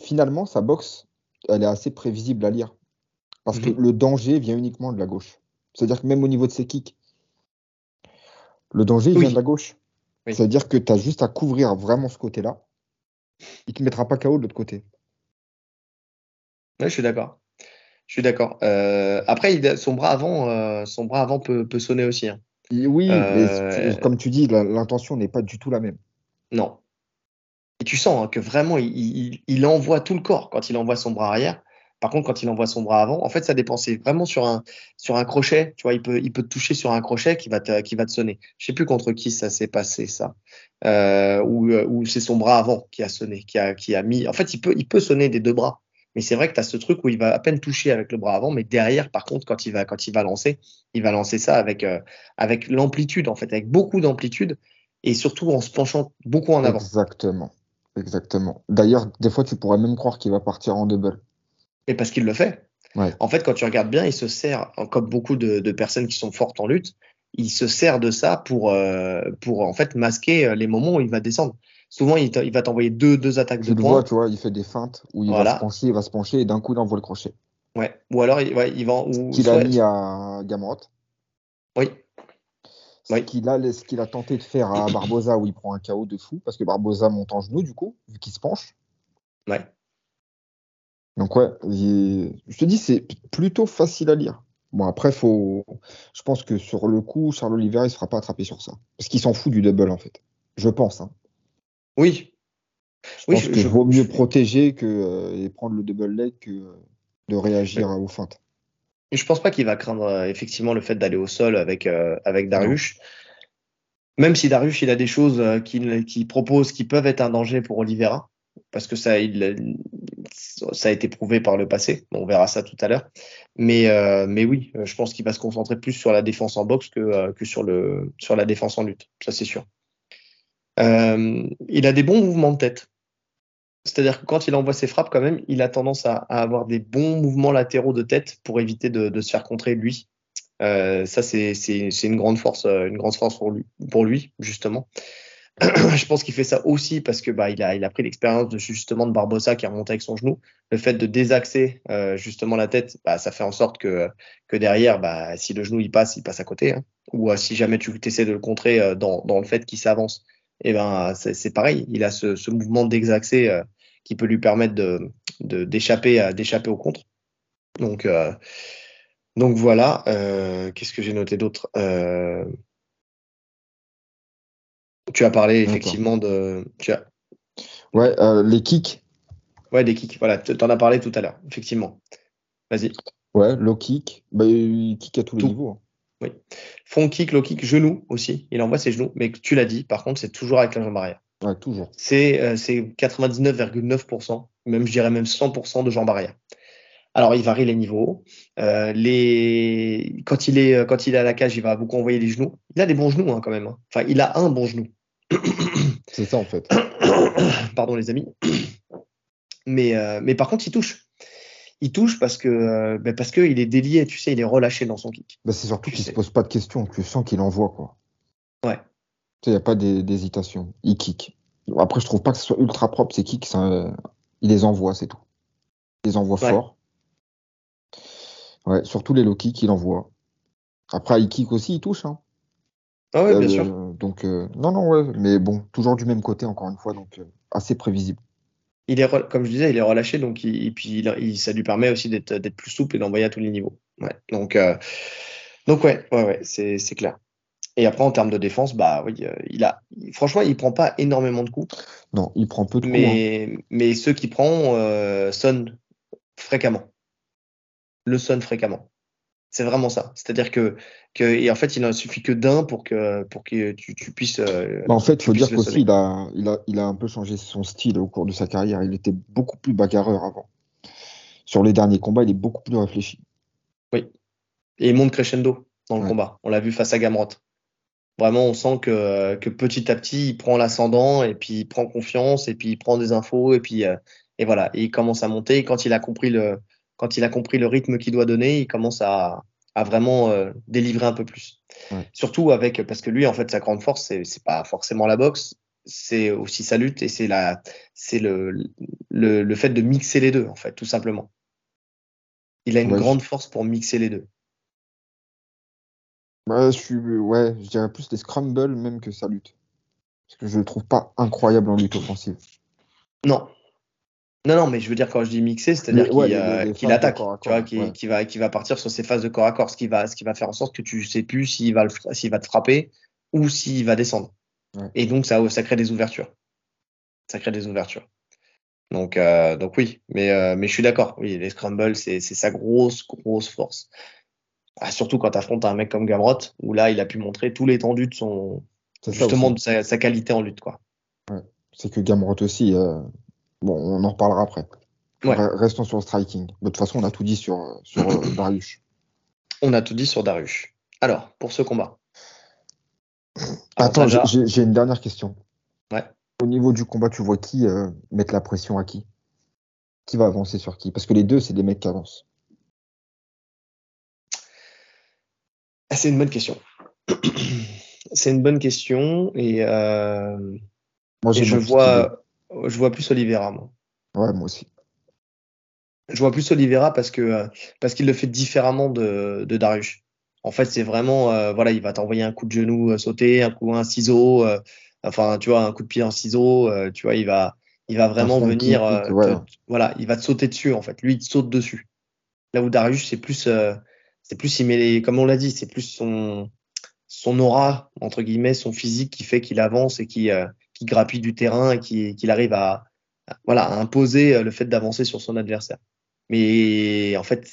finalement sa boxe, elle est assez prévisible à lire parce que mhm. le danger vient uniquement de la gauche. C'est-à-dire que même au niveau de ses kicks, le danger vient de la gauche. C'est-à-dire que tu as juste à couvrir vraiment ce côté-là. Il ne te mettra pas KO de l'autre côté. Oui, je suis d'accord. Je suis d'accord. Euh, après, son bras avant, euh, son bras avant peut, sonner aussi. Hein. Oui, mais euh, comme tu dis, l'intention n'est pas du tout la même. Non. Et tu sens hein, que vraiment, il, envoie tout le corps quand il envoie son bras arrière. Par contre, quand il envoie son bras avant, en fait, ça dépend. C'est vraiment sur un, sur un crochet. Tu vois, il peut, il peut te toucher sur un crochet qui va te, qui va te sonner. Je sais plus contre qui ça s'est passé, ça. Euh, ou, ou c'est son bras avant qui a sonné, qui a, qui a mis. En fait, il peut, il peut sonner des deux bras. Mais c'est vrai que tu as ce truc où il va à peine toucher avec le bras avant, mais derrière, par contre, quand il va, quand il va lancer, il va lancer ça avec, euh, avec l'amplitude, en fait, avec beaucoup d'amplitude et surtout en se penchant beaucoup en avant. Exactement. Exactement. D'ailleurs, des fois, tu pourrais même croire qu'il va partir en double. Et parce qu'il le fait. En fait, quand tu regardes bien, il se sert, comme beaucoup de, personnes qui sont fortes en lutte, il se sert de ça pour, euh, pour en fait masquer euh, les moments où il va descendre. Souvent, il, va t'envoyer deux, deux attaques de le vois, tu vois, il fait des feintes où il va se pencher, il va se pencher et d'un coup, il envoie le crochet. Ouais. Ou alors, il, ouais, il va. Qu'il a mis à Gamrot. Oui. Ce qu'il a, qu'il a tenté de faire à Barbosa où il prend un KO de fou parce que Barbosa monte en genou du coup vu qu'il se penche. Ouais. Donc ouais, je te dis, c'est plutôt facile à lire. Bon, après, faut... je pense que sur le coup, Charles Oliver, il ne se fera pas attraper sur ça. Parce qu'il s'en fout du double, en fait. Je pense. Hein. Oui. Je oui, pense qu'il vaut mieux protéger que, euh, et prendre le double leg que euh, de réagir aux feintes. Je pense pas qu'il va craindre euh, effectivement le fait d'aller au sol avec, avec Darius. Même si Darius, il a des choses qu'il propose qui peuvent être un danger pour Oliveira parce que ça, a été prouvé par le passé. On verra ça tout à l'heure. Mais, euh, oui, je pense qu'il va se concentrer plus sur la défense en boxe que, euh, sur, la défense en lutte. Ça, c'est sûr. Euh, il a des bons mouvements de tête. C'est-à-dire que quand il envoie ses frappes, quand même, il a tendance à, avoir des bons mouvements latéraux de tête pour éviter de, se faire contrer lui. ça, c'est une grande force, une grande force pour lui justement. je pense qu'il fait ça aussi parce que bah, il, a, il a pris l'expérience de justement de Barbosa qui a remonté avec son genou. Le fait de désaxer euh, justement la tête, bah, ça fait en sorte que, que derrière, bah, si le genou il passe, il passe à côté. Hein. Ou euh, si jamais tu essaies de le contrer euh, dans, dans, le fait qu'il s'avance, eh ben c'est pareil. Il a ce, ce mouvement d'exaxer euh, qui peut lui permettre de d'échapper d'échapper au contre. Donc donc voilà. Qu'est-ce que j'ai noté d'autre? Tu as parlé effectivement de. Tu as... Ouais, euh, les kicks. Ouais, des kicks. Voilà, tu en as parlé tout à l'heure, effectivement. Vas-y. Ouais, low kick. Bah, il kick à tous les niveaux. Hein. Oui. Front kick, low kick, genou aussi. Il envoie ses genoux. Mais tu l'as dit, par contre, c'est toujours avec la jambe arrière. Ouais, toujours. C'est euh, 99,9%, même je dirais même 100% de jambe arrière. Alors, il varie les niveaux. Euh, les... Quand, il est, quand il est à la cage, il va beaucoup envoyer les genoux. Il a des bons genoux hein, quand même. Hein. Enfin, il a un bon genou. C'est ça en fait. Pardon les amis. Mais, euh, mais par contre, il touche. Il touche parce que euh, ben parce qu'il est délié, tu sais, il est relâché dans son kick. Ben c'est surtout qu'il se pose pas de questions, tu sens qu'il envoie quoi. Ouais. Il n'y a pas d'hésitation. Il kick. Après, je trouve pas que ce soit ultra propre ces kicks. il les envoie, c'est tout. Il les envoie fort. Ouais, surtout les low kicks, il envoie. Après, il kick aussi, il touche. Hein. Ah ouais, bien sûr. Euh, donc, euh, non, non, ouais, mais bon, toujours du même côté, encore une fois, donc euh, assez prévisible. Il est, comme je disais, il est relâché, donc et puis il, ça lui permet aussi d'être plus souple et d'envoyer à tous les niveaux. Ouais, donc, donc ouais, ouais, ouais c'est clair. Et après, en termes de défense, bah oui, il a, franchement, il prend pas énormément de coups. Non, il prend peu de coups. Mais, hein. mais ceux qui prend sonnent fréquemment. Le sonnent fréquemment. C'est vraiment ça. C'est-à-dire que, que, et en fait, il ne suffit que d'un pour que, pour que tu, tu puisses. Euh, bah, en fait, il faut dire qu'aussi, il a, il, a, il a un peu changé son style au cours de sa carrière. Il était beaucoup plus bagarreur avant. Sur les derniers combats, il est beaucoup plus réfléchi. Oui. Et il monte crescendo dans le combat. On l'a vu face à Gamrot. Vraiment, on sent que, que petit à petit, il prend l'ascendant et puis il prend confiance et puis il prend des infos et puis euh, et voilà, il commence à monter. quand il a compris le quand il a compris le rythme qu'il doit donner, il commence à, à vraiment euh, délivrer un peu plus. Surtout avec parce que lui, en fait, sa grande force, c'est pas forcément la boxe, c'est aussi sa lutte et c'est la c'est le, le, le fait de mixer les deux en fait, tout simplement. Il a une grande force pour mixer les deux. Bah, je suis, ouais, je dirais plus des scrambles même que sa lutte. Parce que je le trouve pas incroyable en lutte offensive. Non. Non, non, mais je veux dire, quand je dis mixer, c'est-à-dire qu'il attaque, tu vois, qui, va, qui va partir sur ses phases de corps à corps, ce qui va, ce qui va faire en sorte que tu sais plus s'il va, s'il va te frapper ou s'il va descendre. Et donc, ça, ça crée des ouvertures. Ça crée des ouvertures. Donc, euh, donc oui, mais, euh, mais je suis d'accord. Oui, les scrambles, c'est sa grosse, grosse force. Ah, surtout quand tu affrontes un mec comme Gamrot, où là, il a pu montrer tout l'étendue de son, justement, de sa, qualité en lutte, quoi. C'est que Gamrot aussi, euh, bon, on en reparlera après. Restons sur le striking. De toute façon, on a tout dit sur, sur euh, Darius. On a tout dit sur Darius. Alors, pour ce combat. Attends, j'ai une dernière question. Ouais. Au niveau du combat, tu vois qui euh, mettre la pression à qui? Qui va avancer sur qui? Parce que les deux, c'est des mecs qui avancent. Ah, c'est une bonne question. c'est une bonne question et, euh, moi, je vois, je vois plus Oliveira moi. Ouais, moi aussi. Je vois plus Oliveira parce que euh, parce qu'il le fait différemment de, de Darius. En fait, c'est vraiment euh, voilà, il va t'envoyer un coup de genou sauté, un coup un ciseau, enfin tu vois un coup de pied en ciseau, tu vois, il va il va vraiment venir voilà, il va te sauter dessus en fait. Lui, il te saute dessus. Là où Darius, c'est plus c'est plus, il met comme on l'a dit, c'est plus son, son aura, entre guillemets, son physique qui fait qu'il avance et qui, euh, qui grappille du terrain et qu'il arrive à, voilà, à imposer euh, le fait d'avancer sur son adversaire. Mais en fait,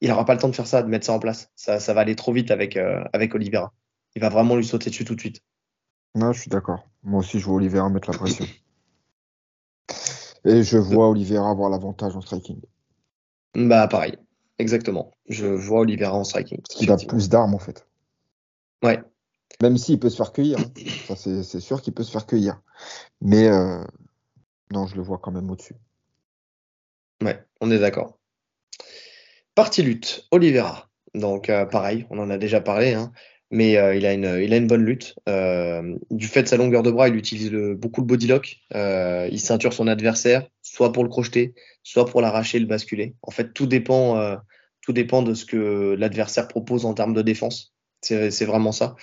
il n'aura pas le temps de faire ça, de mettre ça en place. Ça, ça va aller trop vite avec, euh, avec Oliveira. Il va vraiment lui sauter dessus tout de suite. Non, je suis d'accord. Moi aussi, je vois Oliveira mettre la pression. Et je vois Oliveira avoir l'avantage en striking. Bah, pareil. Exactement. Je vois Oliveira en striking. Parce qu'il a plus d'armes en fait. Ouais. Même s'il peut se faire cueillir. Hein. c'est sûr qu'il peut se faire cueillir. Mais euh, non, je le vois quand même au-dessus. Ouais, on est d'accord. Partie lutte, Oliveira. Donc euh, pareil, on en a déjà parlé, hein, mais euh, il, a une, il a une bonne lutte. du fait de sa longueur de bras, il utilise beaucoup le body lock. il ceinture son adversaire, soit pour le crocheter, soit pour l'arracher, le basculer. En fait, tout dépend, tout dépend de ce que l'adversaire propose en termes de défense. C'est vraiment ça.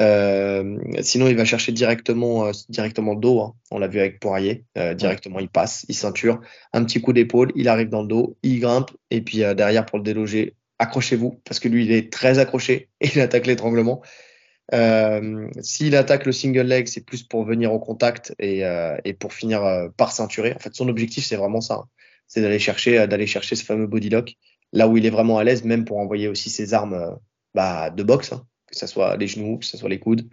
Euh, sinon, il va chercher directement, euh, directement le dos. Hein. On l'a vu avec Poirier. directement, il passe, il ceinture, un petit coup d'épaule, il arrive dans le dos, il grimpe, et puis derrière pour le déloger, accrochez-vous, parce que lui, il est très accroché et il attaque l'étranglement. Euh, S'il attaque le single leg, c'est plus pour venir au contact et, euh, et pour finir euh, par ceinturer. En fait, son objectif, c'est vraiment ça. Hein. C'est d'aller chercher, euh, d'aller chercher ce fameux body lock, là où il est vraiment à l'aise, même pour envoyer aussi ses armes bah, de boxe, hein, que ce soit les genoux, que ce soit les coudes.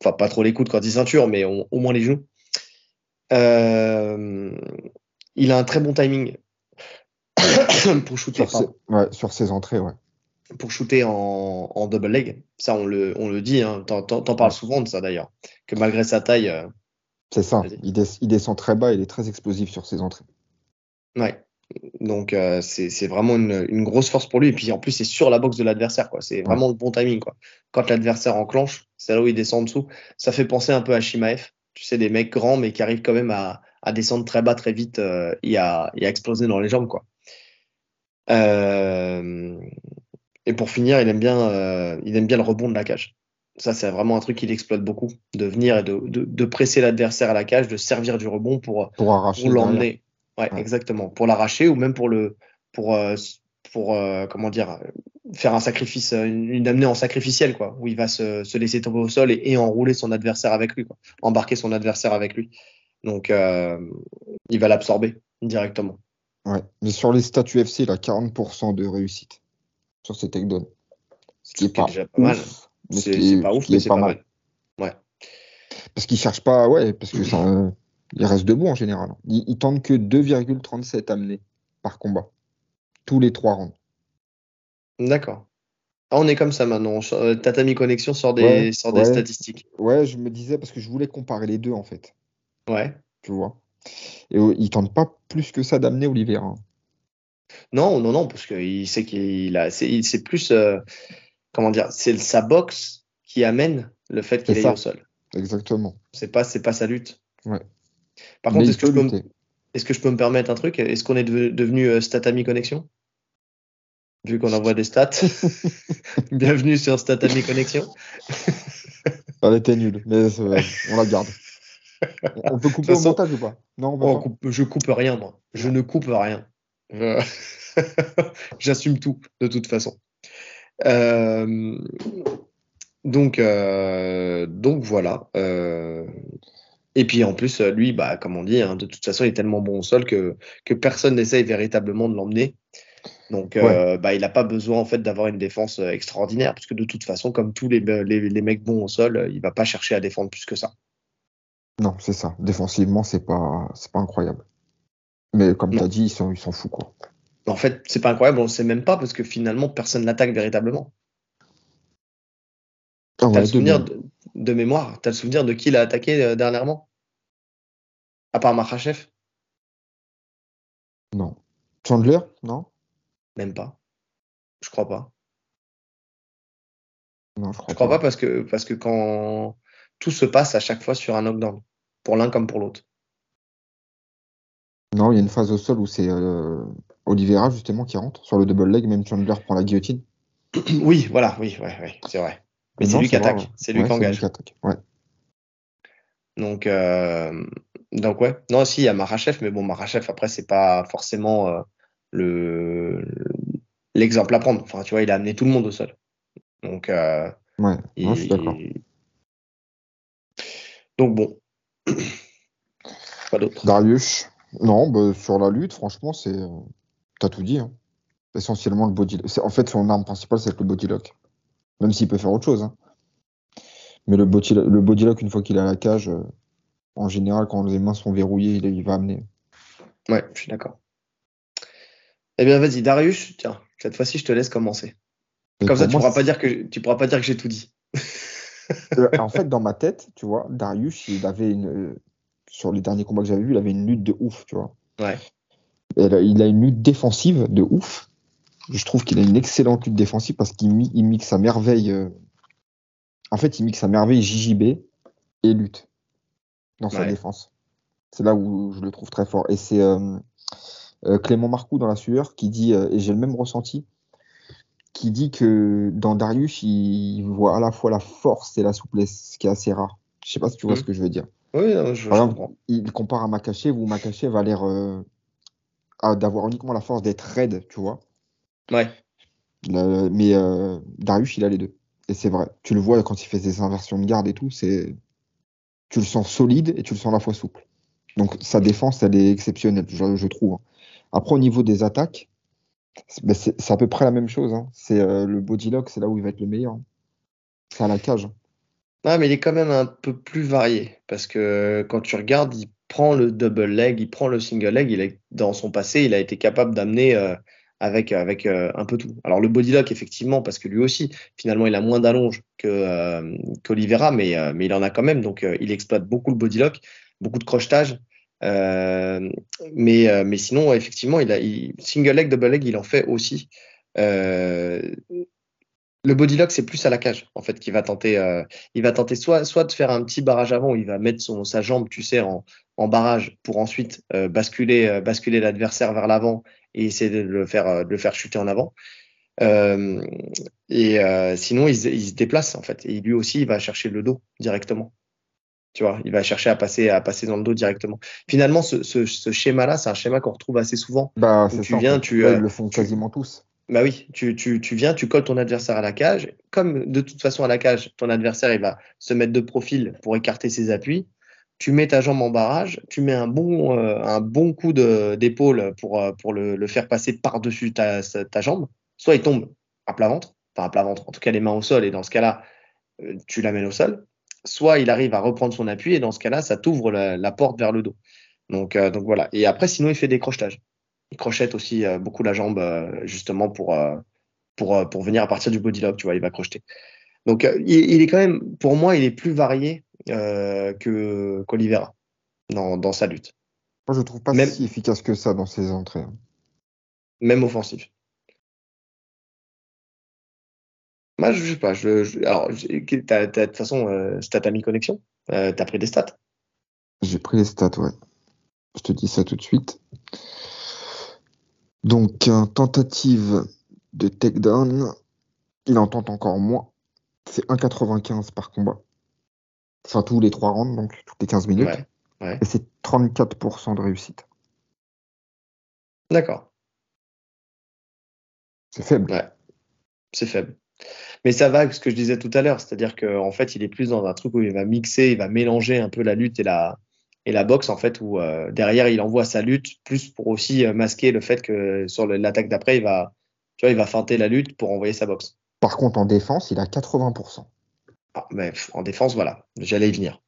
Enfin, pas trop les coudes quand il ceinture, mais au, moins les genoux. il a un très bon timing pour shooter. Sur ouais, sur ses entrées, ouais pour shooter en, en, double leg. Ça, on le, on le dit, hein. t'en, parles souvent de ça d'ailleurs, que malgré sa taille. Euh, c'est ça, il, il, descend très bas, il est très explosif sur ses entrées. Ouais, donc euh, c'est, vraiment une, une, grosse force pour lui. Et puis en plus, c'est sur la boxe de l'adversaire, quoi. C'est vraiment le bon timing, quoi. Quand l'adversaire enclenche, c'est là où il descend en dessous. Ça fait penser un peu à Shimaev. Tu sais, des mecs grands, mais qui arrivent quand même à, à descendre très bas très vite euh, et, à, et à exploser dans les jambes, quoi. Euh, et pour finir, il aime bien, il aime bien le rebond de la cage. Ça, c'est vraiment un truc qu'il exploite beaucoup, de venir et de, de, de presser l'adversaire à la cage, de servir du rebond pour, l'emmener. Ouais, exactement. Pour l'arracher ou même pour le, pour, euh, pour euh, comment dire, faire un sacrifice, une, une, amenée en sacrificiel, quoi, où il va se, se laisser tomber au sol et, et, enrouler son adversaire avec lui, quoi, embarquer son adversaire avec lui. Donc, il va l'absorber directement. Ouais, mais sur les statuts FC, il a 40% de réussite sur ces takedowns. Ce qui est pas, déjà pas mal. C'est pas ouf, mais c'est pas, mal. Ouais. Parce qu'il cherche pas, ouais, parce que ça, il reste debout en général. Il, il tente que 2,37 amenés par combat. Tous les trois rounds. D'accord. Ah, on est comme ça maintenant. Euh, Tatami Connexion sort des, sort des statistiques. Ouais, je me disais parce que je voulais comparer les deux en fait. Ouais. Tu vois. Et euh, il tente pas plus que ça d'amener Olivier. Hein. Non, non, non, parce qu'il sait qu'il a. C'est plus. Euh, comment dire C'est sa boxe qui amène le fait qu'il est au sol. Exactement. C'est pas, pas sa lutte. Ouais. Par contre, est-ce que, je peux me permettre un truc? Est-ce qu'on est devenu Statami Connexion? Vu qu'on envoie des stats. Bienvenue sur Statami Connexion. Elle était nulle, mais on la garde. On peut couper au montage ou pas? Non, on Coupe, je coupe rien, moi. Je ne coupe rien. J'assume tout, de toute façon. Euh, donc, euh, donc voilà. Euh, et puis en plus, lui, bah, comme on dit, hein, de toute façon, il est tellement bon au sol que, que personne n'essaye véritablement de l'emmener. Donc, euh, bah, il n'a pas besoin en fait d'avoir une défense euh, extraordinaire, parce que de toute façon, comme tous les, les, mecs bons au sol, il va pas chercher à défendre plus que ça. Non, c'est ça. Défensivement, c'est pas, c'est pas incroyable. Mais comme tu as dit, ils s'en ils foutent quoi. En fait, c'est pas incroyable, on ne sait même pas parce que finalement, personne l'attaque véritablement. Ah t'as le souvenir de, de, mémoire T'as le souvenir de qui l'a attaqué euh, dernièrement? À part Makhachev? Non. Chandler? Non même pas. Je crois pas. Non, je crois, je crois pas. parce que parce que quand tout se passe à chaque fois sur un knockdown, pour l'un comme pour l'autre. Non, il y a une phase au sol où c'est euh, Oliveira justement qui rentre sur le double leg, même Chandler prend la guillotine. oui, voilà, oui, ouais, c'est vrai. Mais c'est lui qui attaque, c'est lui qui engage. ouais. Donc, euh, donc ouais. Non, si il y a Marachev, mais bon, Marachev après c'est pas forcément euh, le l'exemple à prendre. Enfin, tu vois, il a amené tout le monde au sol. Donc, euh, ouais, je suis d'accord. Donc bon, pas d'autre? Darius, non, bah, sur la lutte, franchement, c'est, t'as tout dit. Hein. Essentiellement le body. En fait, son arme principale, c'est le body lock. Même s'il peut faire autre chose. Hein. Mais le body, le body lock, une fois qu'il est à la cage, euh, en général, quand les mains sont verrouillées, il, il va amener. Ouais, je suis d'accord. Eh bien, vas-y, Darius, tiens, cette fois-ci, je te laisse commencer. Comme ça, tu ne pourras, pas dire que, tu pourras pas dire que j'ai tout dit. Euh, en fait, dans ma tête, tu vois, Darius, il avait une. Sur les derniers combats que j'avais vus, il avait une lutte de ouf, tu vois. Ouais. il a une lutte défensive de ouf. Je trouve qu'il a une excellente lutte défensive parce qu'il mixe à merveille. Euh, en fait, il mixe à merveille JJB et lutte dans sa défense. C'est là où je le trouve très fort. Et c'est. Euh, euh, Clément Marcoux dans La Sueur qui dit, et j'ai le même ressenti, qui dit que dans Darius, il voit à la fois la force et la souplesse, ce qui est assez rare. Je sais pas si tu vois mmh. ce que je veux dire. Oui, je, Par exemple, il compare à Makachev où Makachev a l'air d'avoir uniquement la force d'être raide, tu vois. Ouais. mais Darius, il a les deux. Et c'est vrai. Tu le vois quand il fait ses inversions de garde et tout, c'est tu le sens solide et tu le sens à la fois souple. Donc sa défense, elle est exceptionnelle, je, trouve. Hein. Après, au niveau des attaques, ben, c'est à peu près la même chose. Hein. C'est euh, le body lock, c'est là où il va être le meilleur. C'est à la cage. Non, mais il est quand même un peu plus varié parce que quand tu regardes, il prend le double leg, il prend le single leg. Il est, dans son passé, il a été capable d'amener euh, avec, avec euh, un peu tout. Alors le body lock, effectivement, parce que lui aussi, finalement, il a moins d'allonge que qu'Olivera, mais, mais il en a quand même. Donc il exploite beaucoup le body lock, beaucoup de crochetage. Euh, mais, euh, mais sinon, effectivement, il a single leg, double leg, il en fait aussi. Euh, le body lock, c'est plus à la cage, en fait, qu'il va tenter. il va tenter soit, soit de faire un petit barrage avant, il va mettre son, sa jambe, tu sais, en, en barrage pour ensuite basculer, basculer l'adversaire vers l'avant et essayer de le faire, de le faire chuter en avant. et sinon, il, il, se déplace en fait. Et lui aussi, il va chercher le dos directement. Tu vois, il va chercher à passer, à passer dans le dos directement. Finalement, ce, ce, ce schéma-là, c'est un schéma qu'on retrouve assez souvent. Bah, c'est tu viens, tu, euh, ils le font quasiment tous. Bah oui, tu, tu, tu, viens, tu colles ton adversaire à la cage. Comme de toute façon à la cage, ton adversaire il va se mettre de profil pour écarter ses appuis. Tu mets ta jambe en barrage, tu mets un bon, euh, un bon coup d'épaule pour, euh, pour le, faire passer par-dessus ta, jambe. Soit il tombe à plat ventre, enfin à plat ventre, en tout cas les mains au sol, et dans ce cas-là, tu l'amènes au sol soit il arrive à reprendre son appui et dans ce cas-là, ça t'ouvre la, porte vers le dos. Donc, euh, donc voilà. Et après, sinon, il fait des crochetages. Il crochette aussi euh, beaucoup la jambe euh, justement pour, pour, pour venir à partir du body lock, tu vois, il va crocheter. Donc, il, est quand même, pour moi, il est plus varié que qu'Olivera dans, dans sa lutte. Moi, je trouve pas si efficace que ça dans ses entrées. Hein. Même offensif. Moi, je sais pas. Je, alors, de toute façon, euh, stat à mi-connexion. Euh, t'as pris des stats? J'ai pris les stats, ouais. Je te dis ça tout de suite. Donc, tentative de takedown, il en tente encore moins. C'est 1,95 par combat. Enfin, tous les trois rounds, donc toutes les 15 minutes. Et c'est 34% de réussite. D'accord. C'est faible. Ouais. C'est faible. Mais ça va avec ce que je disais tout à l'heure, c'est-à-dire qu'en fait, il est plus dans un truc où il va mixer, il va mélanger un peu la lutte et la, et la boxe, en fait, où euh, derrière, il envoie sa lutte, plus pour aussi euh, masquer le fait que sur l'attaque d'après, il va, tu vois, il va feinter la lutte pour envoyer sa boxe. Par contre, en défense, il a 80%. Ah, mais en défense, voilà, j'allais y venir.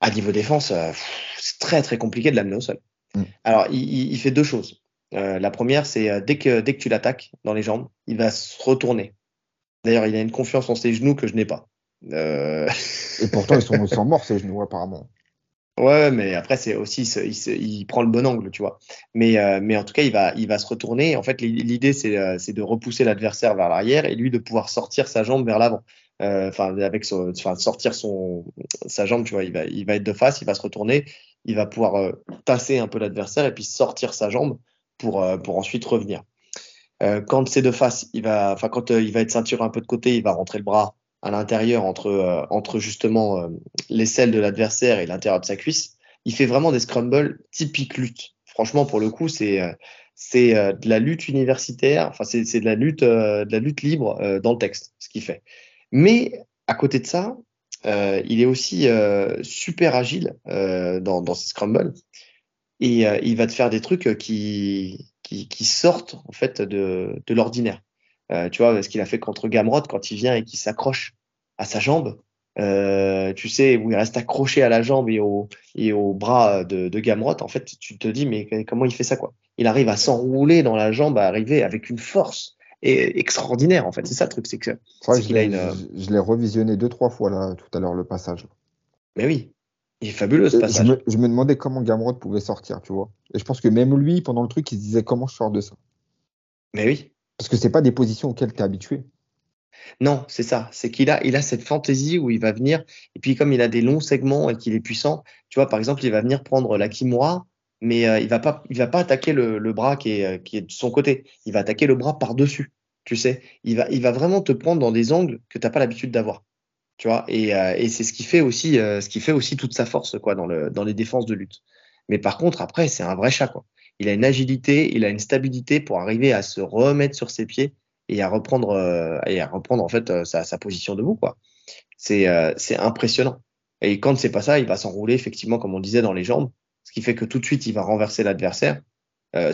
À niveau défense, euh, c'est très très compliqué de l'amener au sol. Mm. Alors, il, il, fait deux choses. la première, c'est dès que, dès que tu l'attaques dans les jambes, il va se retourner D'ailleurs, il a une confiance en ses genoux que je n'ai pas. Euh... Et pourtant, ils sont, morts, ces genoux, apparemment. Ouais, mais après, c'est aussi, il, il, prend le bon angle, tu vois. Mais, euh, mais en tout cas, il va, il va se retourner. En fait, l'idée, euh, c'est de repousser l'adversaire vers l'arrière et lui de pouvoir sortir sa jambe vers l'avant. Euh, enfin, avec son, sortir son, sa jambe, tu vois, il va, il va être de face, il va se retourner, il va pouvoir tasser un peu l'adversaire et puis sortir sa jambe pour, pour ensuite revenir. Euh, quand c'est de face, il va, enfin quand euh, il va être ceinture un peu de côté, il va rentrer le bras à l'intérieur entre euh, entre justement les selles de l'adversaire et l'intérieur de sa cuisse. Il fait vraiment des scrambles typiques lutte. Franchement, pour le coup, c'est c'est de la lutte universitaire. Enfin, c'est c'est de la lutte de la lutte libre dans le texte, ce qu'il fait. Mais à côté de ça, il est aussi super agile dans dans ses scrambles et il va te faire des trucs qui sortent en fait de, l'ordinaire. Euh, tu vois, ce qu'il a fait contre Gamrot quand il vient et qu'il s'accroche à sa jambe. Euh, tu sais, où il reste accroché à la jambe et au, bras de, de en fait, tu te dis, mais comment il fait ça, quoi? Il arrive à s'enrouler dans la jambe, à arriver avec une force et extraordinaire, en fait. C'est ça le truc, c'est que. je l'ai revisionné deux, trois fois, là, tout à l'heure, le passage. Mais oui, il est fabuleux ce passage. Je me, demandais comment Gamrot pouvait sortir, tu vois. Et je pense que même lui, pendant le truc, il se disait comment je sors de ça? Mais oui. Parce que c'est pas des positions auxquelles tu es habitué. Non, c'est ça. C'est qu'il a, il a cette fantaisie où il va venir. Et puis, comme il a des longs segments et qu'il est puissant, tu vois, par exemple, il va venir prendre la Kimura, mais euh, il va pas, il va pas attaquer le, le bras qui est, euh, qui est de son côté. Il va attaquer le bras par-dessus. Tu sais, il va, il va vraiment te prendre dans des angles que tu n'as pas l'habitude d'avoir tu vois. Et, euh, et c'est ce qui fait aussi euh, ce qui fait aussi toute sa force quoi dans le dans les défenses de lutte. Mais par contre après c'est un vrai chat quoi. Il a une agilité il a une stabilité pour arriver à se remettre sur ses pieds et à reprendre euh, et à reprendre en fait sa, sa position debout quoi. C'est c'est impressionnant. Et quand c'est pas ça il va s'enrouler effectivement comme on disait dans les jambes ce qui fait que tout de suite il va renverser l'adversaire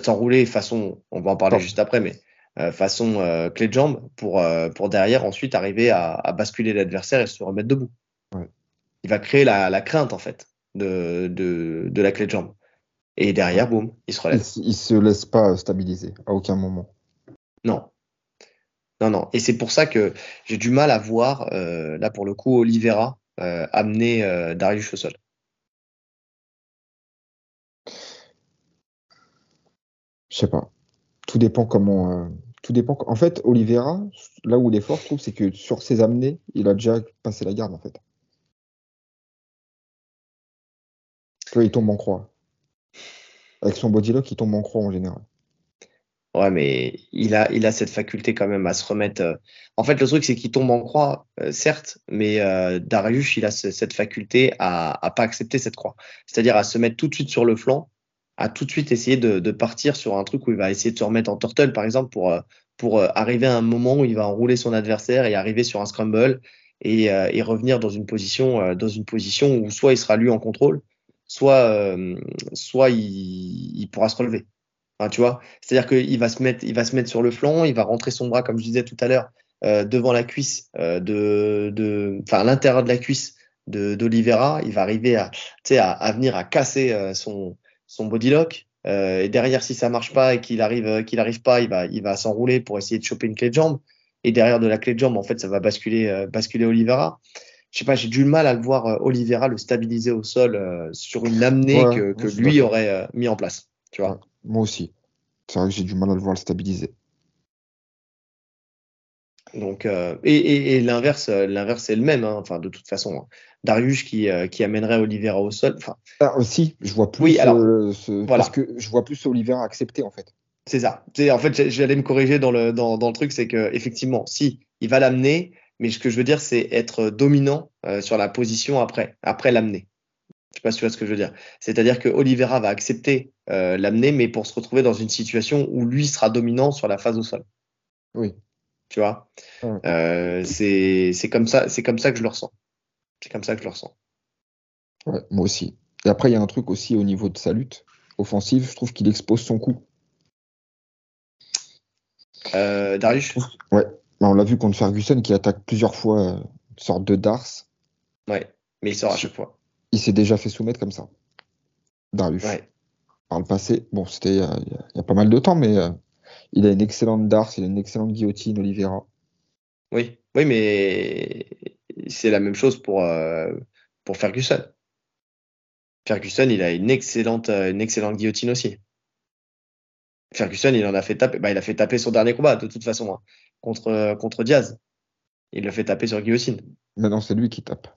s'enrouler façon on va en parler juste après mais euh, façon euh, clé de jambe pour, euh, pour derrière ensuite arriver à, à basculer l'adversaire et se remettre debout. Ouais. Il va créer la, la crainte en fait de, de, de, la clé de jambe. Et derrière, boum, il se relève. Il, il, se laisse pas stabiliser à aucun moment. Non. Non, non. Et c'est pour ça que j'ai du mal à voir, euh, là pour le coup, Oliveira euh, amener euh, Darius au sol. Je sais pas. Tout dépend comment, tout dépend. En fait, Oliveira, là où il est fort, je trouve, c'est que sur ses amenés, il a déjà passé la garde, en fait. il tombe en croix. Avec son body lock, il tombe en croix en général. Ouais, mais il a, il a cette faculté quand même à se remettre. Euh. En fait, le truc, c'est qu'il tombe en croix, euh, certes, mais euh, Darius, il a cette faculté à, à pas accepter cette croix. C'est-à-dire à se mettre tout de suite sur le flanc à tout de suite essayer de, de, partir sur un truc où il va essayer de se remettre en turtle, par exemple, pour, euh, pour euh, arriver à un moment où il va enrouler son adversaire et arriver sur un scramble et, euh, et revenir dans une position dans une position où soit il sera lui en contrôle, soit soit il, il, pourra se relever. Enfin, tu vois, c'est-à-dire qu'il va se mettre il va se mettre sur le flanc, il va rentrer son bras comme je disais tout à l'heure devant la cuisse de de enfin l'intérieur de la cuisse de d'Olivera, il va arriver à, à, à venir à casser son, son body lock. et derrière, si ça marche pas et qu'il arrive, qu'il arrive pas, il va, il va s'enrouler pour essayer de choper une clé de jambe. Et derrière de la clé de jambe, en fait, ça va basculer, basculer Oliveira. Je sais pas, j'ai du mal à le voir Oliveira le stabiliser au sol sur une amenée que, que lui aurait mis en place. Tu vois. moi aussi. C'est vrai que j'ai du mal à le voir le stabiliser. Donc, euh, et, l'inverse, euh, l'inverse est le même. Hein. Enfin, de toute façon, hein. Darius qui, euh, qui amènerait Oliveira au sol. Enfin, ah, aussi, je vois plus. Oui, alors, parce que je vois plus Oliveira accepter en fait. C'est ça. en fait, j'allais me corriger dans le dans, dans le truc, c'est que effectivement, si il va l'amener, mais ce que je veux dire, c'est être dominant sur la position après, après l'amener. Je sais pas si tu vois ce que je veux dire. C'est-à-dire que Oliveira va accepter l'amener, mais pour se retrouver dans une situation où lui sera dominant sur la phase au sol. Oui. Tu vois euh, C'est comme, ça, comme ça que je le ressens. C'est comme ça que je le ressens. Ouais, moi aussi. Et après, il y a un truc aussi au niveau de sa lutte offensive, je trouve qu'il expose son coup. Euh, Darius? Ouais, on l'a vu contre Ferguson qui attaque plusieurs fois euh, une sorte de Dars. Ouais, mais il sort à chaque fois. Il s'est déjà fait soumettre comme ça. Darius. Ouais. Par le passé, bon, c'était il y, a pas mal de temps, mais euh, il a une excellente Dars, il a une excellente guillotine, Oliveira. Oui, oui, mais c'est la même chose pour, euh, pour Ferguson. Ferguson, il a une excellente, euh, une excellente guillotine aussi. Ferguson, il en a fait taper. Bah, il a fait taper son dernier combat, de toute façon, hein, contre, contre Diaz. Il le fait taper sur guillotine. Maintenant, c'est lui qui tape.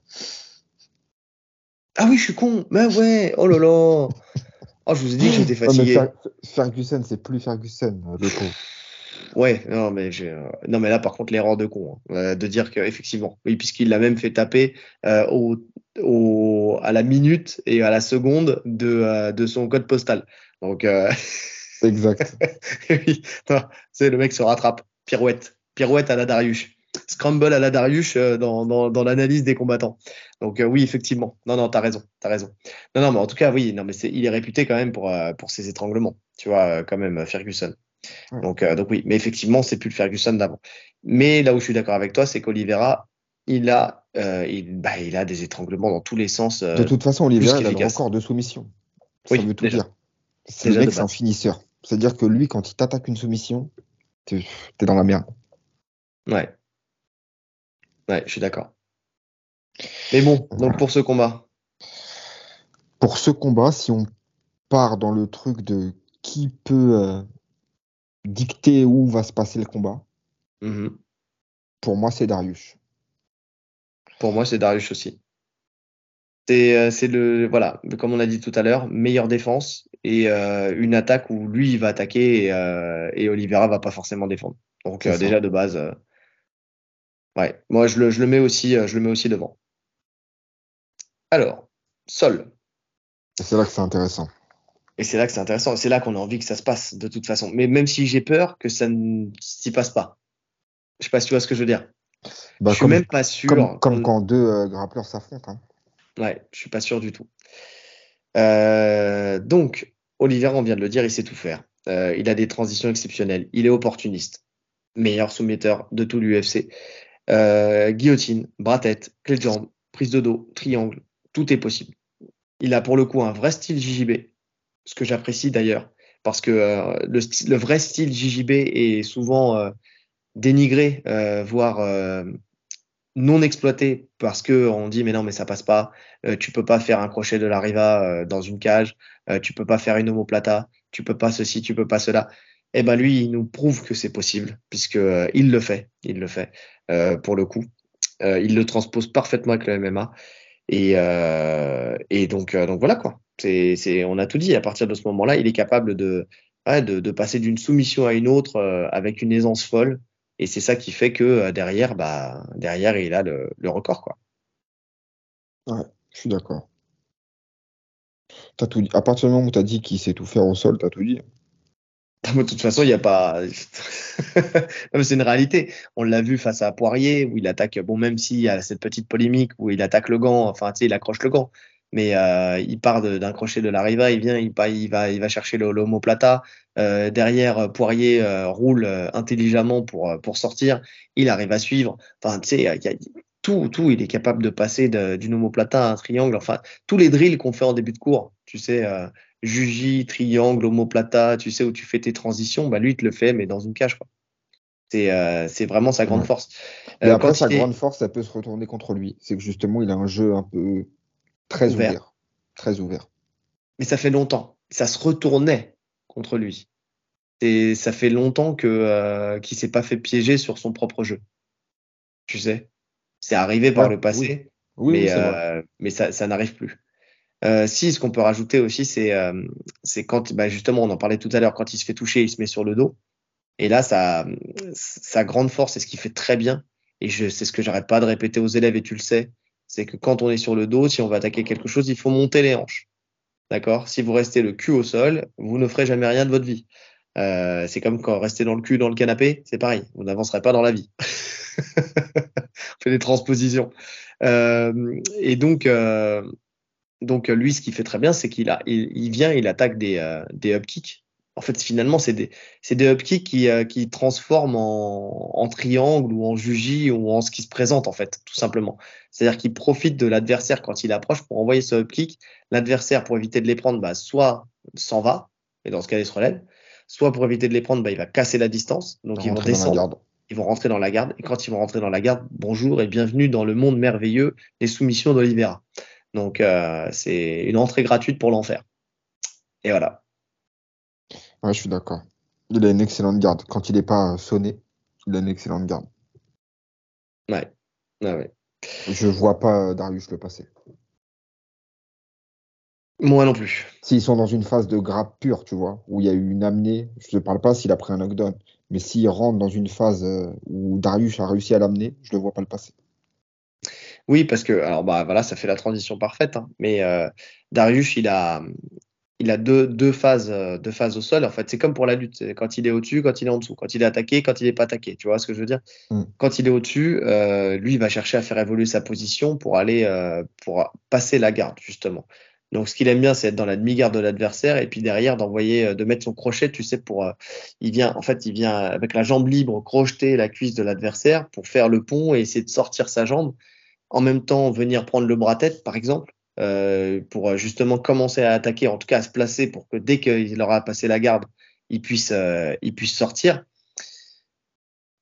Ah oui, je suis con. Mais ouais, oh là là. Oh, je vous ai dit que j'étais fatigué. Ferguson, c'est plus Ferguson, le con. Ouais, non mais euh, non mais là par contre l'erreur de con hein, euh, de dire qu'effectivement oui puisqu'il l'a même fait taper euh, au, au, à la minute et à la seconde de, de son code postal. Donc exact. oui, c'est le mec se rattrape pirouette pirouette à la Darius scramble à la Darius euh, dans, dans, dans l'analyse des combattants. Donc euh, oui, effectivement. Non, non, t'as raison, t'as raison. Non, non, mais en tout cas, oui, non, mais il est réputé quand même pour, euh, pour ses étranglements. Tu vois, quand même, Ferguson. Donc, donc oui, mais effectivement, c'est plus le Ferguson d'avant. Mais là où je suis d'accord avec toi, c'est qu'Olivera, il a, il, bah, il a des étranglements dans tous les sens. de toute façon, Olivera, il a le record de soumission. Ça veut tout dire. C'est le mec, c'est un finisseur. C'est-à-dire que lui, quand il t'attaque une soumission, t'es, es dans la merde. Ouais. Ouais, je suis d'accord. Mais bon, donc pour ce combat. Pour ce combat, si on part dans le truc de qui peut euh, dicter où va se passer le combat, mm-hmm. pour moi, c'est Darius. Pour moi, c'est Darius aussi. C'est euh, le, voilà, comme on a dit tout à l'heure, meilleure défense et euh, une attaque où lui, il va attaquer et, et Oliveira va pas forcément défendre. Donc déjà de base, Ouais, moi je le, je le, mets aussi, euh, je le mets aussi devant. Alors, Sol. C'est là que c'est intéressant. Et c'est là que c'est intéressant. C'est là qu'on a envie que ça se passe de toute façon. Mais même si j'ai peur que ça ne s'y passe pas. Je sais pas si tu vois ce que je veux dire. Bah, je suis même pas sûr. Comme, quand deux euh, grappleurs s'affrontent. Hein. Ouais, je suis pas sûr du tout. Euh, donc, Olivier, on vient de le dire, il sait tout faire. il a des transitions exceptionnelles. Il est opportuniste. Meilleur soumetteur de tout l'UFC. Euh, guillotine, bras-tête, clé de jambe, prise de dos, triangle, tout est possible. Il a pour le coup un vrai style JJB, ce que j'apprécie d'ailleurs, parce que euh, le, vrai style JJB est souvent euh, dénigré, voire non exploité, parce que on dit mais non mais ça passe pas, tu peux pas faire un crochet de la riva dans une cage, tu peux pas faire une omoplata, tu peux pas ceci, tu peux pas cela eh ben lui, il nous prouve que c'est possible, puisque euh, il le fait, il le fait euh, pour le coup. Euh, il le transpose parfaitement avec le MMA. Et, donc, voilà quoi. On a tout dit. À partir de ce moment-là, il est capable de, passer d'une soumission à une autre avec une aisance folle. Et c'est ça qui fait que derrière, bah, derrière, il a le, record quoi. Ouais, je suis d'accord. À partir du moment où tu as dit qu'il sait tout faire au sol, tu as tout dit. De toute façon, il n'y a pas. c'est une réalité. On l'a vu face à Poirier, où il attaque. Bon, même s'il y a cette petite polémique où il attaque le gant, enfin, tu sais, il accroche le gant. Mais euh, il part d'un crochet de la riva, il vient, il, va, chercher l'homoplata. Euh, derrière, Poirier euh, roule euh, intelligemment pour, pour sortir. Il arrive à suivre. Enfin, tu sais, tout, tout. Il est capable de passer d'une homoplata à un triangle. Enfin, tous les drills qu'on fait en début de cours, tu sais, Juji, triangle, omoplata, tu sais, où tu fais tes transitions, bah lui, il te le fait, mais dans une cage. Quoi. C'est, euh, c'est vraiment sa grande force. Et après, sa grande force, ça peut se retourner contre lui. C'est que justement, il a un jeu un peu très ouvert. Très ouvert. Mais ça fait longtemps. Ça se retournait contre lui. Et ça fait longtemps que euh, qu'il s'est pas fait piéger sur son propre jeu. Tu sais, c'est arrivé par le passé, oui. mais, euh, mais ça, ça n'arrive plus. Euh, si, ce qu'on peut rajouter aussi, c'est euh, quand, bah, justement, on en parlait tout à l'heure, quand il se fait toucher, il se met sur le dos. Et là, sa, grande force, c'est ce qu'il fait très bien. Et c'est ce que j'arrête pas de répéter aux élèves, et tu le sais, c'est que quand on est sur le dos, si on va attaquer quelque chose, il faut monter les hanches. D'accord? Si vous restez le cul au sol, vous ne ferez jamais rien de votre vie. Euh, c'est comme quand rester dans le cul dans le canapé, c'est pareil, vous n'avancerez pas dans la vie. on fait des transpositions. Euh, et donc, euh, donc lui, ce qu'il fait très bien, c'est qu'il a, il, vient, il attaque des, euh, des up kicks. En fait, finalement, c'est des, c'est des up kicks qui, euh, qui transforment en, en, triangle ou en juji ou en ce qui se présente, en fait, tout simplement. C'est-à-dire qu'il profite de l'adversaire quand il approche pour envoyer ce up kick. L'adversaire, pour éviter de les prendre, bah, soit s'en va, et dans ce cas, il se relève, soit pour éviter de les prendre, bah, il va casser la distance, donc ils vont descendre ils vont rentrer dans la garde. Et quand ils vont rentrer dans la garde, bonjour et bienvenue dans le monde merveilleux des soumissions d'Olivera. Donc, euh, c'est une entrée gratuite pour l'enfer. Et voilà. Ouais, je suis d'accord. Il a une excellente garde. Quand il n'est pas sonné, il a une excellente garde. Ouais. ouais, ouais. Je vois pas Darius le passer. Moi non plus. S'ils sont dans une phase de grappe pure, tu vois, où il y a eu une amenée, je ne parle pas s'il a pris un knockdown, mais s'il rentre dans une phase euh, où Darius a réussi à l'amener, je ne le vois pas le passer. Oui, parce que, alors bah voilà, ça fait la transition parfaite, hein, mais euh, Darius, il a, il a deux, deux, phases, euh, deux phases au sol. En fait, c'est comme pour la lutte. Quand il est au-dessus, quand il est en dessous. Quand il est attaqué, quand il n'est pas attaqué. Tu vois ce que je veux dire? Mm. Quand il est au-dessus, euh, lui, il va chercher à faire évoluer sa position pour aller, euh, pour passer la garde, justement. Donc, ce qu'il aime bien, c'est être dans la demi-garde de l'adversaire et puis derrière d'envoyer, de mettre son crochet, tu sais, pour, euh, il vient, en fait, il vient avec la jambe libre crocheter la cuisse de l'adversaire pour faire le pont et essayer de sortir sa jambe. En même temps, venir prendre le bras-tête, par exemple, euh, pour justement commencer à attaquer, en tout cas à se placer pour que dès qu'il aura passé la garde, il puisse, il puisse sortir.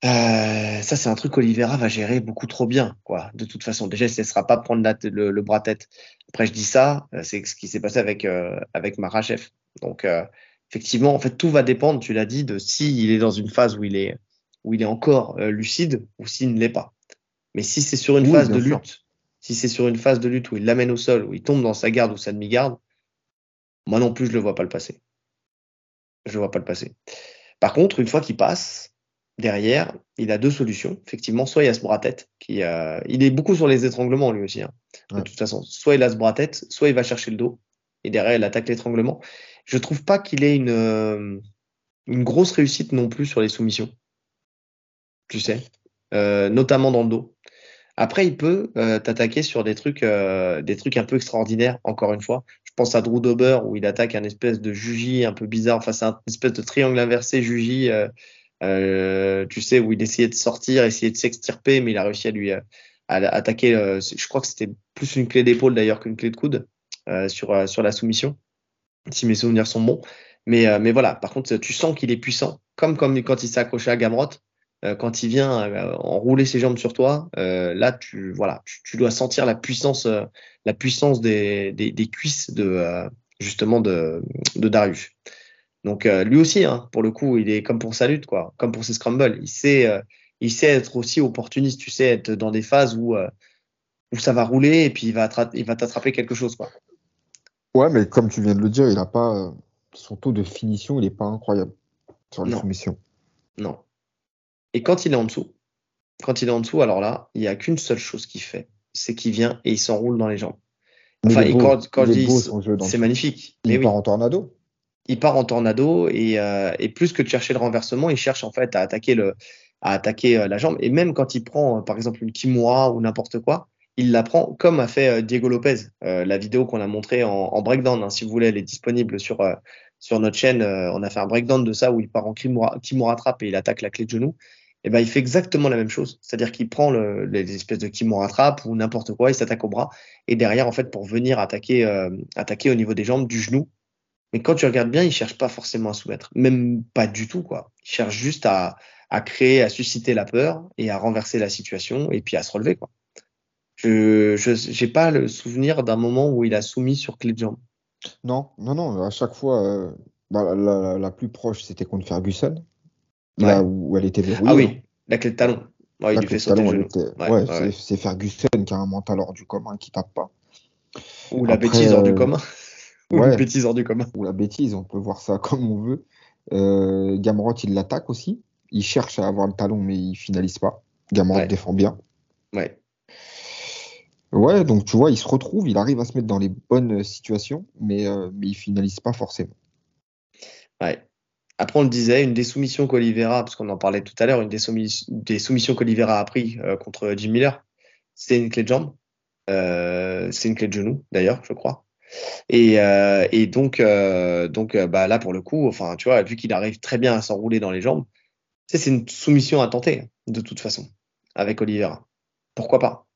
Euh, ça, c'est un truc qu'Olivera va gérer beaucoup trop bien, quoi. De toute façon, déjà, il ne sera pas prendre le, bras-tête. Après, je dis ça, euh, c'est ce qui s'est passé avec, euh, avec Marachev. Donc, euh, effectivement, en fait, tout va dépendre, tu l'as dit, de s'il est dans une phase où il est, où il est encore lucide ou s'il ne l'est pas. Mais si c'est sur une phase de lutte, si c'est sur une phase de lutte où il l'amène au sol, où il tombe dans sa garde ou sa demi-garde, moi non plus, je le vois pas le passer. Je le vois pas le passer. Par contre, une fois qu'il passe, derrière, il a deux solutions. Effectivement, soit il a ce bras-tête, qui, euh, il est beaucoup sur les étranglements lui aussi. Hein. De toute façon, soit il a ce bras-tête, soit il va chercher le dos, et derrière, il attaque l'étranglement. Je trouve pas qu'il ait une, euh, une grosse réussite non plus sur les soumissions. Tu sais, euh, notamment dans le dos. Après, il peut t'attaquer sur des trucs, des trucs un peu extraordinaires, encore une fois. Je pense à Drew Dober, où il attaque un espèce de juji un peu bizarre, enfin, c'est un espèce de triangle inversé juji euh, tu sais, où il essayait de sortir, essayait de s'extirper, mais il a réussi à lui euh, à, attaquer. Euh, je crois que c'était plus une clé d'épaule d'ailleurs qu'une clé de coude sur, sur la soumission, si mes souvenirs sont bons. Mais, mais voilà, par contre, tu sens qu'il est puissant, comme, comme quand il s'est accroché à Gamrot. Quand il vient enrouler ses jambes sur toi, là, tu, voilà, tu, dois sentir la puissance, la puissance des, des, des cuisses de, justement de, de Darius. Donc euh, lui aussi, hein, pour le coup, il est comme pour sa lutte, quoi, comme pour ses scrambles. Il sait, euh, il sait être aussi opportuniste, tu sais, être dans des phases où, euh, où ça va rouler et puis il va, il va t'attraper quelque chose, quoi. Ouais, mais comme tu viens de le dire, il a pas son taux de finition, il n'est pas incroyable sur les soumissions. Non. Et quand il est en dessous, quand il est en dessous, alors là, il n'y a qu'une seule chose qu'il fait, c'est qu'il vient et il s'enroule dans les jambes. Enfin, quand, je dis, c'est magnifique. Il mais part en tornado il part en tornado euh, et, plus que de chercher le renversement, il cherche en fait à attaquer le, à attaquer euh, la jambe. Et même quand il prend, euh, par exemple, une Kimura ou n'importe quoi, il la prend comme a fait Diego Lopez. la vidéo qu'on a montrée en, breakdown, hein, si vous voulez, elle est disponible sur, sur notre chaîne. on a fait un breakdown de ça où il part en Kimura, Kimura trap et il attaque la clé de genou. Et ben, il fait exactement la même chose. C'est-à-dire qu'il prend le, les espèces de Kimura trap ou n'importe quoi, il s'attaque au bras. Et derrière, en fait, pour venir attaquer, attaquer au niveau des jambes, du genou, Mais quand tu regardes bien, il cherche pas forcément à soumettre, même pas du tout quoi. Il cherche juste à, à créer, à susciter la peur et à renverser la situation et puis à se relever quoi. Je je n'ai pas le souvenir d'un moment où il a soumis sur clé de jambe. Non, non, non. À chaque fois, euh, bah, la, plus proche, c'était contre Ferguson, là où elle était verrouillée. Ah oui, la clé de talon. Ouais, il fait sauter le ouais, c'est Ferguson qui a un mental hors du commun qui tape pas. Ou la bêtise hors du euh, commun. Ou la bêtise hors du commun. Ou la bêtise, on peut voir ça comme on veut. Euh, Gamrot, il l'attaque aussi. Il cherche à avoir le talon, mais il finalise pas. Gamrot défend bien. Ouais. Ouais, donc tu vois, il se retrouve, il arrive à se mettre dans les bonnes situations, mais, euh, mais il finalise pas forcément. Ouais. Après, on le disait, une des soumissions qu'Olivera, parce qu'on en parlait tout à l'heure, une des, soumissions qu'Olivera a pris euh, contre Jim Miller, c'est une clé de jambe. Euh, c'est une clé de genou, d'ailleurs, je crois. Et, euh, donc, euh, donc bah, là, pour le coup, enfin, tu vois, vu qu'il arrive très bien à s'enrouler dans les jambes, c'est une soumission à tenter, de toute façon, avec Olivera. Pourquoi pas?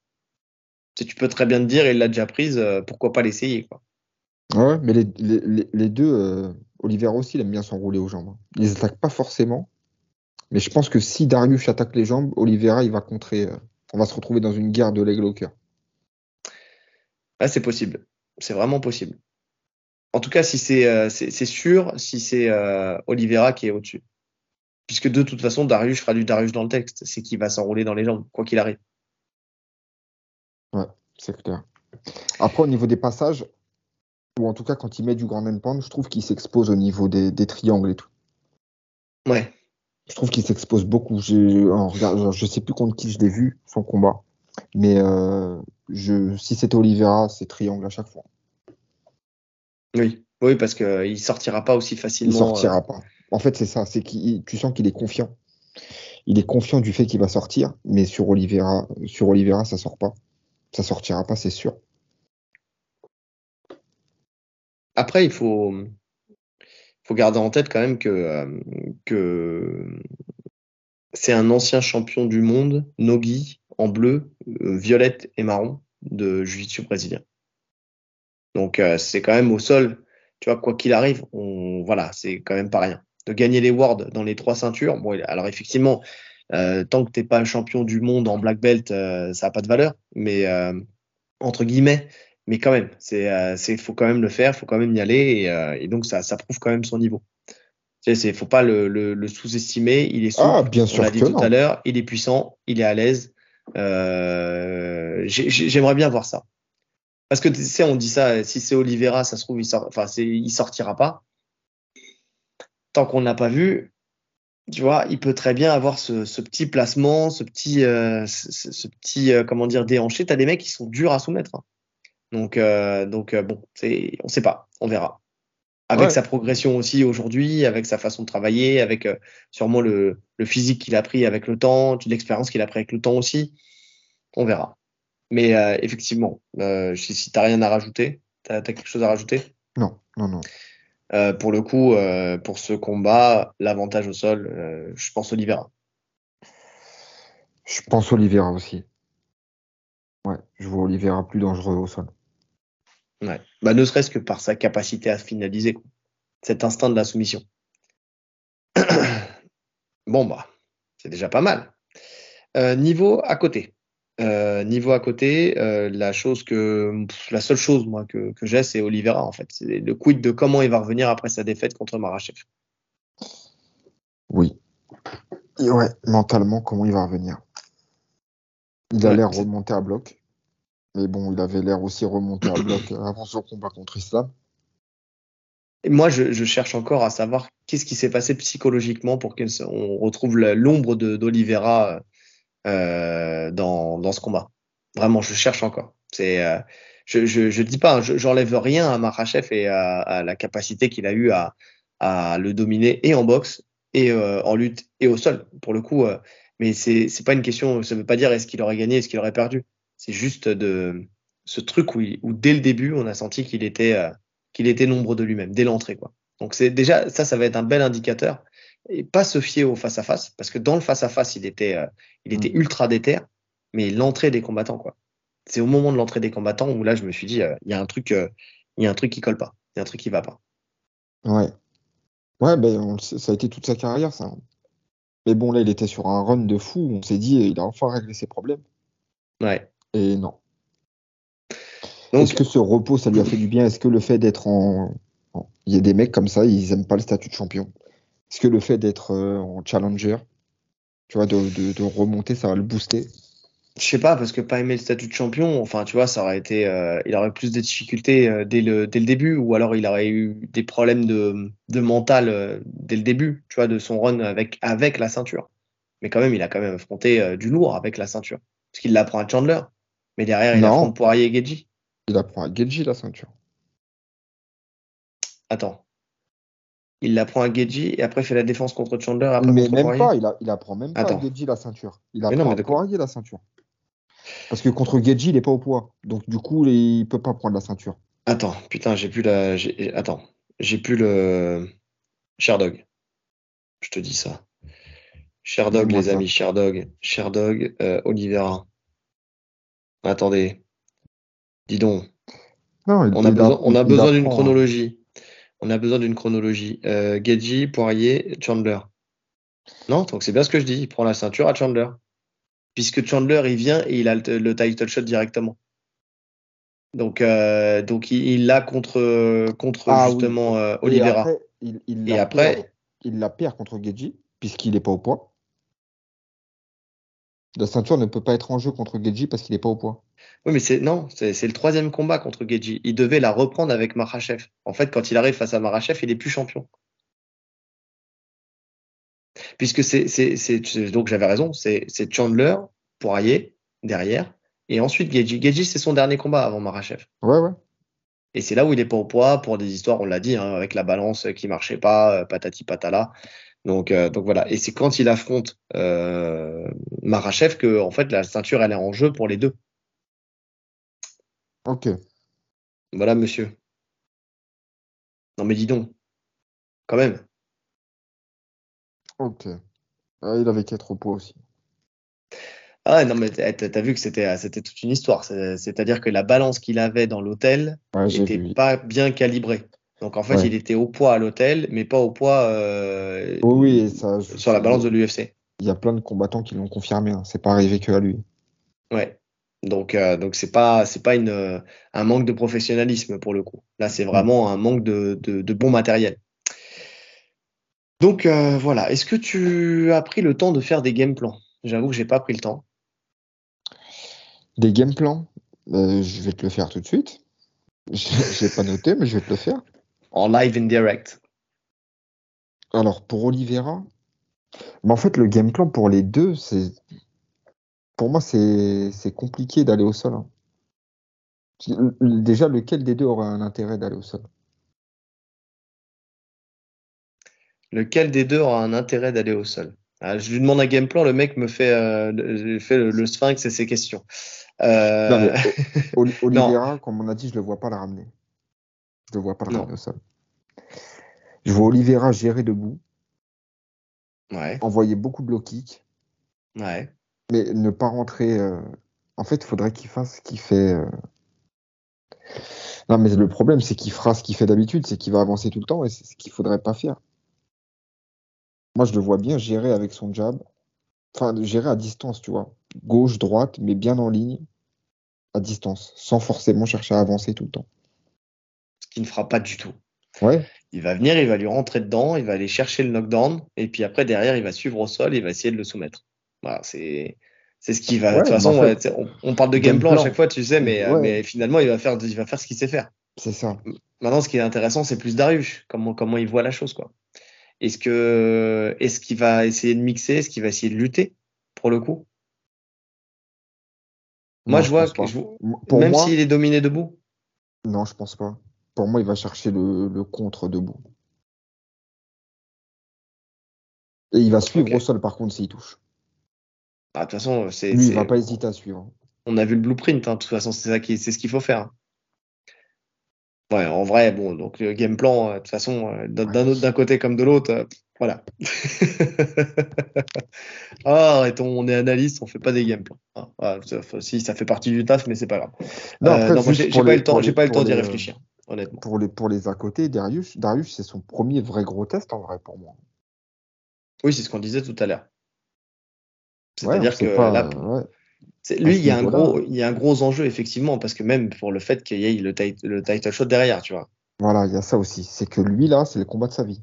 Tu peux très bien te dire, il l'a déjà prise, euh, pourquoi pas l'essayer quoi. Ouais, mais les, les, les deux, euh, Oliver aussi, il aime bien s'enrouler aux jambes. Hein. Ils attaquent pas forcément, mais je pense que si Darius attaque les jambes, Olivera, il va contrer. Euh, on va se retrouver dans une guerre de leg locker. Ah, c'est possible. C'est vraiment possible. En tout cas, si c'est c'est sûr, si c'est Olivera qui est au-dessus. Puisque de toute façon, Darius fera du Darius dans le texte. C'est qu'il va s'enrouler dans les jambes, quoi qu'il arrive. Ouais, c'est clair. Après, au niveau des passages, ou en tout cas quand il met du grand and je trouve qu'il s'expose au niveau des, triangles et tout. Ouais. Je trouve qu'il s'expose beaucoup. Je, je sais plus contre qui je l'ai vu, son combat. Mais euh, je, si c'était Oliveira, c'est triangle à chaque fois. Oui, oui parce qu'il ne sortira pas aussi facilement. Il sortira euh. pas. En fait, c'est ça. C'est qu'il, tu sens qu'il est confiant. Il est confiant du fait qu'il va sortir, mais sur Oliveira, sur Oliveira, ça sort pas ça sortira pas, c'est sûr. Après, il faut, garder en tête quand même que, euh, que c'est un ancien champion du monde, Nogi, en bleu, euh, violette et marron de jiu-jitsu brésilien. Donc euh, c'est quand même au sol, tu vois, quoi qu'il arrive, on, voilà, c'est quand même pas rien. De gagner les Worlds dans les trois ceintures, bon, alors effectivement, euh, tant que t'es pas champion du monde en black belt, euh, ça a pas de valeur. Mais euh, entre guillemets, mais quand même, c'est, c'est, faut quand même le faire, faut quand même y aller, et, donc ça, ça prouve quand même son niveau. Tu sais, faut pas le, le, sous-estimer. Il est souple, ah, bien sûr on l'a dit tout à l'heure. Il est puissant, il est à l'aise. j'aimerais bien voir ça. Parce que tu sais, on dit ça. Si c'est Oliveira, ça se trouve, il sort, enfin, c'est, il sortira pas. Tant qu'on n'a pas vu, tu vois, il peut très bien avoir ce, ce petit placement, ce petit, euh, ce, ce, petit, euh, comment dire, déhanché. T'as des mecs qui sont durs à soumettre. Hein. Donc, euh, donc bon, c'est, on sait pas, on verra. Avec sa progression aussi aujourd'hui, avec sa façon de travailler, avec sûrement le, le physique qu'il a pris avec le temps, l'expérience qu'il a pris avec le temps aussi, on verra. Mais effectivement, si, si t'as rien à rajouter, t'as as quelque chose à rajouter? Non, non, non. Euh, pour le coup, euh, pour ce combat, l'avantage au sol, euh, je pense Oliveira. Je pense Oliveira aussi. Ouais, je vois Oliveira plus dangereux au sol. Ouais. Bah, ne serait-ce que par sa capacité à finaliser cet instinct de la soumission. bon, bah, c'est déjà pas mal. niveau à côté. Euh, niveau à côté, euh, la chose que la seule chose moi que, que j'ai, c'est Oliveira en fait. C'est le quid de comment il va revenir après sa défaite contre Marachev. Oui. ouais, mentalement, comment il va revenir. Il a l'air remonté à bloc. Mais bon, il avait l'air aussi remonté à bloc avant son combat contre Islam. Et moi, je, je, cherche encore à savoir qu'est-ce qui s'est passé psychologiquement pour qu'on retrouve l'ombre d'Olivera euh, dans, dans ce combat. Vraiment, je cherche encore. C'est, euh, je, je, je dis pas, j'enlève rien à Marachev et à, à la capacité qu'il a eu à, à le dominer et en boxe et euh, en lutte et au sol pour le coup. mais c'est c'est pas une question. Ça veut pas dire est-ce qu'il aurait gagné, est-ce qu'il aurait perdu. C'est juste de ce truc où, où dès le début on a senti qu'il était qu'il était nombre de lui-même dès l'entrée quoi. Donc c'est déjà ça, ça va être un bel indicateur et pas se fier au face à face parce que dans le face à face il était euh, il était mm. ultra déter mais l'entrée des combattants quoi c'est au moment de l'entrée des combattants où là je me suis dit euh, il y a un truc euh, il y a un truc qui colle pas il y a un truc qui va pas Ouais. Ouais, ben, ça a été toute sa carrière, ça. Mais bon, là, il était sur un run de fou. On s'est dit, il a enfin réglé ses problèmes. Ouais. Et non. Est-ce que ce repos, ça lui a fait du bien? Est-ce que le fait d'être en... Il y a des mecs comme ça, ils aiment pas le statut de champion? Est-ce que le fait d'être euh, en challenger, tu vois, de, remonter, ça va le booster Je sais pas, parce que pas aimer le statut de champion, enfin, tu vois, ça aurait été, euh, il aurait plus de difficultés euh, dès, le, dès le début, ou alors il aurait eu des problèmes de, de mental dès le début, tu vois, de son run avec, avec la ceinture. Mais quand même, il a quand même affronté du lourd avec la ceinture. Parce qu'il l'apprend à Chandler. Mais derrière, il affronte Poirier et Geji. Il apprend à Geji la ceinture. Attends. Il l'apprend à Geji et après il fait la défense contre Chandler. Après mais même pas, il, a, il apprend même pas à Geji la ceinture. Il apprend à Poirier la ceinture. Parce que contre Geji, il est pas au poids. Donc du coup, il peut pas prendre la ceinture. Attends, putain, j'ai plus la. Attends, j'ai plus le. Sherdog. Je te dis ça. Sherdog, les amis, Sherdog. Sherdog, euh, Olivera. Attendez. Dis donc. on, a besoin, on a besoin d'une chronologie. On a besoin d'une chronologie. Euh, Poirier, Chandler. Non, donc c'est bien ce que je dis. Il prend la ceinture à Chandler. Puisque Chandler, il vient et il a le, title shot directement. Donc, euh, donc il l'a contre, contre ah justement euh, Oliveira. Et après, il, la perd contre Gedji, puisqu'il n'est pas au poids. La ceinture ne peut pas être en jeu contre Gedji parce qu'il n'est pas au poids. Oui, mais c'est non, c'est le troisième combat contre Gedji. Il devait la reprendre avec Marachev. En fait, quand il arrive face à Marachev, il est plus champion. Puisque c'est donc j'avais raison, c'est Chandler, Poirier derrière, et ensuite Gedji. Gedji, c'est son dernier combat avant Marachev. Ouais, ouais. Et c'est là où il est pas au poids pour des histoires, on l'a dit, hein, avec la balance qui marchait pas, euh, patati patala. Donc, euh, donc voilà. Et c'est quand il affronte euh, Marachev que en fait la ceinture elle est en jeu pour les deux. Ok. Voilà, monsieur. Non mais dis donc, quand même. Ok. Ah, il avait quatre poids aussi. Ah non mais t'as vu que c'était c'était toute une histoire. C'est-à-dire que la balance qu'il avait dans l'hôtel n'était pas bien calibrée. Donc en fait, il était au poids à l'hôtel, mais pas au poids euh, oui, ça, sur la balance de l'UFC. Il y a plein de combattants qui l'ont confirmé. Hein. C'est pas arrivé que à lui. Ouais. Donc euh, donc c'est pas c'est pas une euh, un manque de professionnalisme pour le coup. Là, c'est vraiment un manque de, de, bon matériel. Donc voilà. Est-ce que tu as pris le temps de faire des game plans? J'avoue que j'ai pas pris le temps. Des game plans? Je vais te le faire tout de suite. J'ai pas noté, mais je vais te le faire en live and direct Alors, pour Oliveira, mais en fait, le game plan pour les deux, c'est. Pour moi, c'est compliqué d'aller au sol. Hein. Déjà, lequel des deux aurait un intérêt d'aller au sol? Lequel des deux aura un intérêt d'aller au sol? Ah, Je lui demande un game plan, le mec me fait, euh, fait le, sphinx et ses questions. Euh... Oliveira, comme on a dit, je ne le vois pas la ramener. Je ne vois pas le sol. Je vois Oliveira gérer debout. Ouais. Envoyer beaucoup de low kick. Ouais. Mais ne pas rentrer. Euh, en fait, il faudrait qu'il fasse ce qu'il fait. Euh. Non, mais le problème, c'est qu'il fera ce qu'il fait d'habitude, c'est qu'il va avancer tout le temps et c'est ce qu'il faudrait pas faire. Moi, je le vois bien gérer avec son jab. Enfin, gérer à distance, tu vois. Gauche, droite, mais bien en ligne, à distance, sans forcément chercher à avancer tout le temps qui ne fera pas du tout. Ouais. Il va venir, il va lui rentrer dedans, il va aller chercher le knockdown, et puis après, derrière, il va suivre au sol, il va essayer de le soumettre. Voilà, c'est. C'est ce qui va. de toute façon, on, parle de game plan, à chaque fois, tu sais, mais, euh, mais finalement, il va faire, il va faire ce qu'il sait faire. C'est ça. Maintenant, ce qui est intéressant, c'est plus Darius, comment, comment il voit la chose, quoi. Est-ce que, est-ce qu'il va essayer de mixer, est-ce qu'il va essayer de lutter, pour le coup? Moi, je vois, que, même s'il est dominé debout. Non, je pense pas. Pour moi, il va chercher le, contre debout. Et il va suivre au sol, par contre, s'il touche. Ah, de toute façon, c'est. Lui, il va pas hésiter à suivre. On a vu le blueprint, hein. de toute façon, c'est ça qui, c'est ce qu'il faut faire. Ouais, en vrai, bon, donc le game plan, euh, de toute façon, euh, d'un côté comme de l'autre, euh, voilà. ah, arrêtons, on est analyste, on fait pas des game plans. Ah, si, ça fait partie du taf, mais c'est pas grave. Non, j'ai pas, eu le temps, j'ai pas le temps d'y réfléchir. honnêtement. Pour les, pour les à côté, Darius, Darius c'est son premier vrai gros test en vrai pour moi. Oui, c'est ce qu'on disait tout à l'heure. C'est-à-dire que là, lui, il y, a un gros, il y a un gros enjeu, effectivement, parce que même pour le fait qu'il y ait le, le title shot derrière, tu vois. Voilà, il y a ça aussi. C'est que lui, là, c'est le combat de sa vie.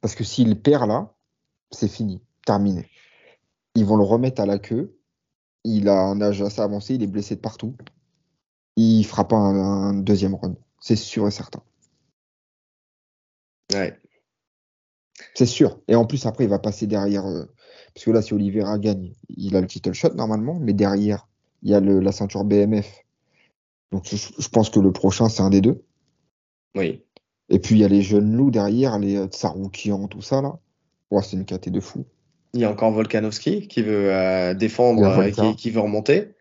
Parce que s'il perd là, c'est fini, terminé. Ils vont le remettre à la queue. Il a un âge assez avancé, il est blessé de partout. Il fera pas un, deuxième run. C'est sûr et certain. Ouais. C'est sûr. Et en plus, après, il va passer derrière. Euh, parce que là, si Oliveira gagne, il a le title shot normalement. Mais derrière, il y a le, la ceinture BMF. Donc, je, pense que le prochain, c'est un des deux. Oui. Et puis, il y a les jeunes loups derrière, les euh, Tsaroukian, tout ça, là. Ouais, c'est une caté de fou. Il y a encore Volkanovski qui veut euh, défendre, euh, qui, veut remonter.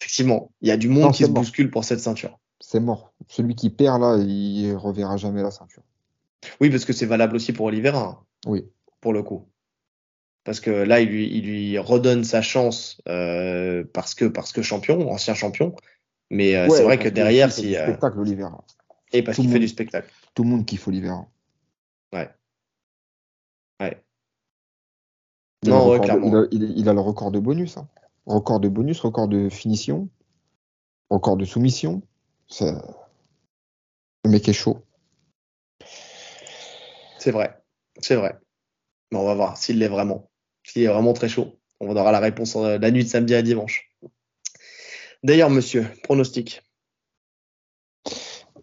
Effectivement, il y a du monde qui se bouscule pour cette ceinture. C'est mort. Celui qui perd là, il reverra jamais la ceinture. Oui, parce que c'est valable aussi pour Oliveira. Hein, oui. Pour le coup. Parce que là, il lui, il lui redonne sa chance euh, parce que parce que champion, ancien champion. Mais c'est vrai que derrière, si. spectacle Oliveira. Et parce qu'il fait du spectacle. Tout le monde kiffe Oliveira. Ouais. Ouais. Il non, ouais, clairement. il, a, le record de bonus. Hein. Record de bonus, record de finition, record de soumission. Le mec est chaud. C'est vrai. C'est vrai. Mais on va voir s'il l'est vraiment. S'il est vraiment très chaud. On aura la réponse euh, la nuit de samedi à dimanche. D'ailleurs, monsieur, pronostic.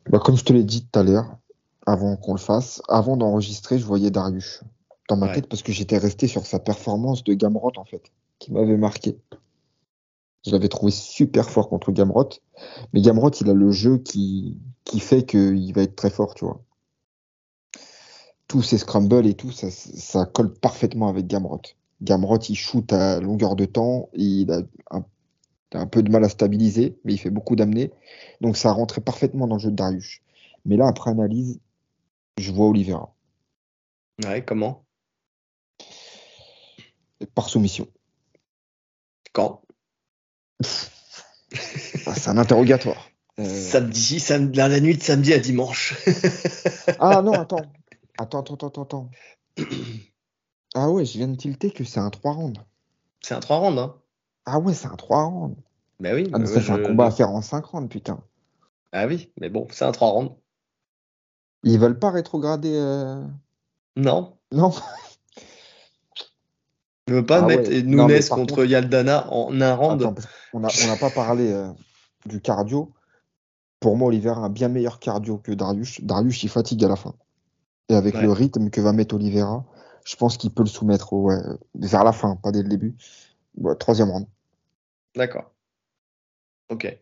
Bah, comme je te l'ai dit tout à l'heure, avant qu'on le fasse, avant d'enregistrer, je voyais Darius dans ma tête parce que j'étais resté sur sa performance de Gamrot en fait, qui m'avait marqué. Je l'avais trouvé super fort contre Gamrot, mais Gamrot il a le jeu qui, qui fait qu'il va être très fort, tu vois. Tous ses scrambles et tout, ça, ça colle parfaitement avec Gamrot. Gamrot il shoot à longueur de temps, il a un, un peu de mal à stabiliser, mais il fait beaucoup d'amener, donc ça rentrait parfaitement dans le jeu de Darius. Mais là, après analyse, je vois Oliveira. Ouais, comment? Par soumission. Quand? Ah, C'est un interrogatoire. Euh, samedi, samedi, la nuit de samedi à dimanche. ah non, attends. Attends, attends, attends, attends. Ah ouais, je viens de tilter que c'est un 3 rounds. C'est un 3 rounds, hein Ah ouais, c'est un 3 rounds. Bah oui. Ah, ça, c'est un combat à faire en 5 rounds, putain. Ah oui, mais bon, c'est un 3 rounds. Ils veulent pas rétrograder. Euh... Non. Non. ne veux pas ah mettre Nunes contre Yaldana en un round. on n'a pas parlé euh, du cardio. Pour moi, Oliver a un bien meilleur cardio que Darius. Darius, il fatigue à la fin. Et avec le rythme que va mettre Oliveira, je pense qu'il peut le soumettre vers la fin, pas dès le début. troisième round. D'accord. Ok.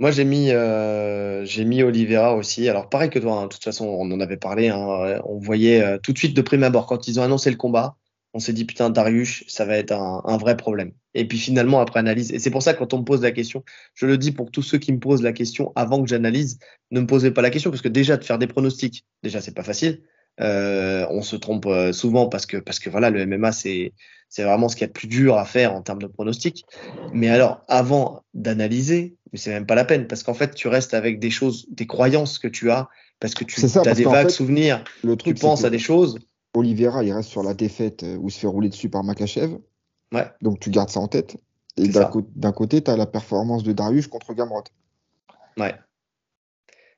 Moi, j'ai mis, euh, mis Oliveira aussi. Alors, pareil que toi, hein, de toute façon, on en avait parlé. Hein, on voyait euh, tout de suite de prime abord, quand ils ont annoncé le combat, on s'est dit, putain, Darius, ça va être un, vrai problème. Et puis finalement, après analyse, et c'est pour ça quand on me pose la question, je le dis pour tous ceux qui me posent la question avant que j'analyse, ne me posez pas la question, parce que déjà, de faire des pronostics, déjà, c'est pas facile. Euh, on se trompe souvent parce que, parce que voilà, le MMA, c'est, c'est vraiment ce qu'il y a de plus dur à faire en termes de pronostics. Mais alors, avant d'analyser, mais c'est même pas la peine parce qu'en fait, tu restes avec des choses, des croyances que tu as parce que tu as des vagues souvenirs. Le truc, tu penses à des choses. Oliveira, il reste sur la défaite euh, où il se fait rouler dessus par Makachev. Ouais. Donc tu gardes ça en tête. Et d'un côté, tu as la performance de Darius contre Gamrot. Ouais.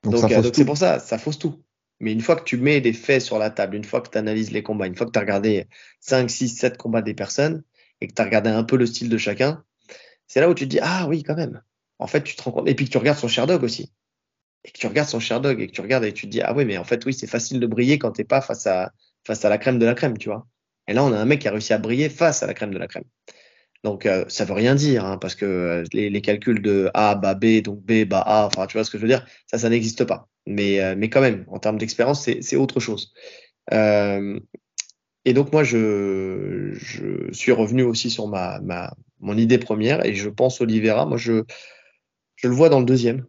Donc euh, c'est pour ça, ça fausse tout. Mais une fois que tu mets des faits sur la table, une fois que tu analyses les combats, une fois que tu as regardé 5, 6, 7 combats des personnes et que tu as regardé un peu le style de chacun, c'est là où tu te dis Ah oui, quand même en fait, tu te rends compte. Et puis que tu regardes son Sherdog aussi. Et que tu regardes son Sherdog et que tu regardes et tu te dis, ah oui, mais en fait, oui, c'est facile de briller quand t'es pas face à, face à la crème de la crème, tu vois. Et là, on a un mec qui a réussi à briller face à la crème de la crème. Donc, euh, ça veut rien dire, hein, parce que euh, les, calculs de A bas B, donc B bas A, enfin, tu vois ce que je veux dire, ça, ça n'existe pas. Mais, euh, mais quand même, en termes d'expérience, c'est autre chose. et donc, moi, je, je suis revenu aussi sur ma, ma, mon idée première et je pense Olivera. Moi, je, je le vois dans le deuxième.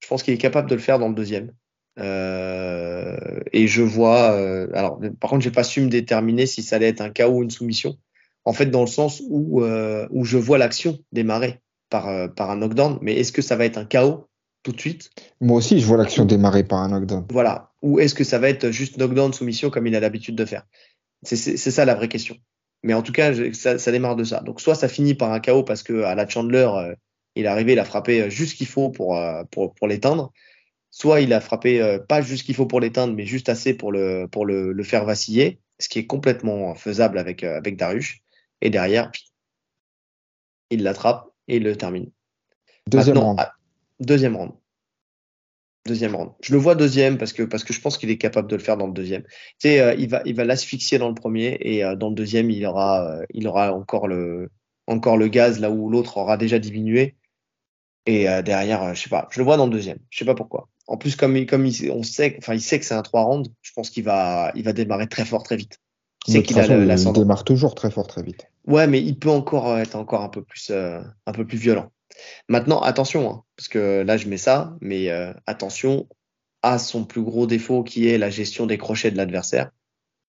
Je pense qu'il est capable de le faire dans le deuxième. Euh, et je vois. Euh, alors, par contre, j'ai pas su me déterminer si ça allait être un chaos ou une soumission. En fait, dans le sens où, euh, où je vois l'action démarrer par, par un knockdown. Mais est-ce que ça va être un chaos tout de suite? Moi aussi, je vois l'action démarrer par un knockdown. Voilà. Ou est-ce que ça va être juste knockdown, soumission, comme il a l'habitude de faire? C'est ça la vraie question. Mais en tout cas, ça, ça, démarre de ça. Donc, soit ça finit par un chaos parce que à la Chandler, euh, il est arrivé, il a frappé juste ce qu'il faut pour, euh, pour, pour l'éteindre. Soit il a frappé euh, pas juste ce qu'il faut pour l'éteindre, mais juste assez pour le, pour le, le, faire vaciller, ce qui est complètement faisable avec, avec Darius. Et derrière, il l'attrape et il le termine. Deuxième round. Deuxième round. Deuxième round. Je le vois deuxième parce que, parce que je pense qu'il est capable de le faire dans le deuxième. Tu sais, euh, il va, il va l'asphyxier dans le premier et euh, dans le deuxième, il aura, euh, il aura encore le, encore le gaz là où l'autre aura déjà diminué. Et derrière, je sais pas, je le vois dans le deuxième. Je sais pas pourquoi. En plus, comme, comme il, on sait, enfin, il sait que c'est un trois rounds, je pense qu'il va, il va démarrer très fort très vite. C'est qu'il a la, il démarre toujours très fort très vite. Ouais, mais il peut encore être encore un peu plus, un peu plus violent. Maintenant, attention, hein, parce que là, je mets ça, mais euh, attention à son plus gros défaut qui est la gestion des crochets de l'adversaire.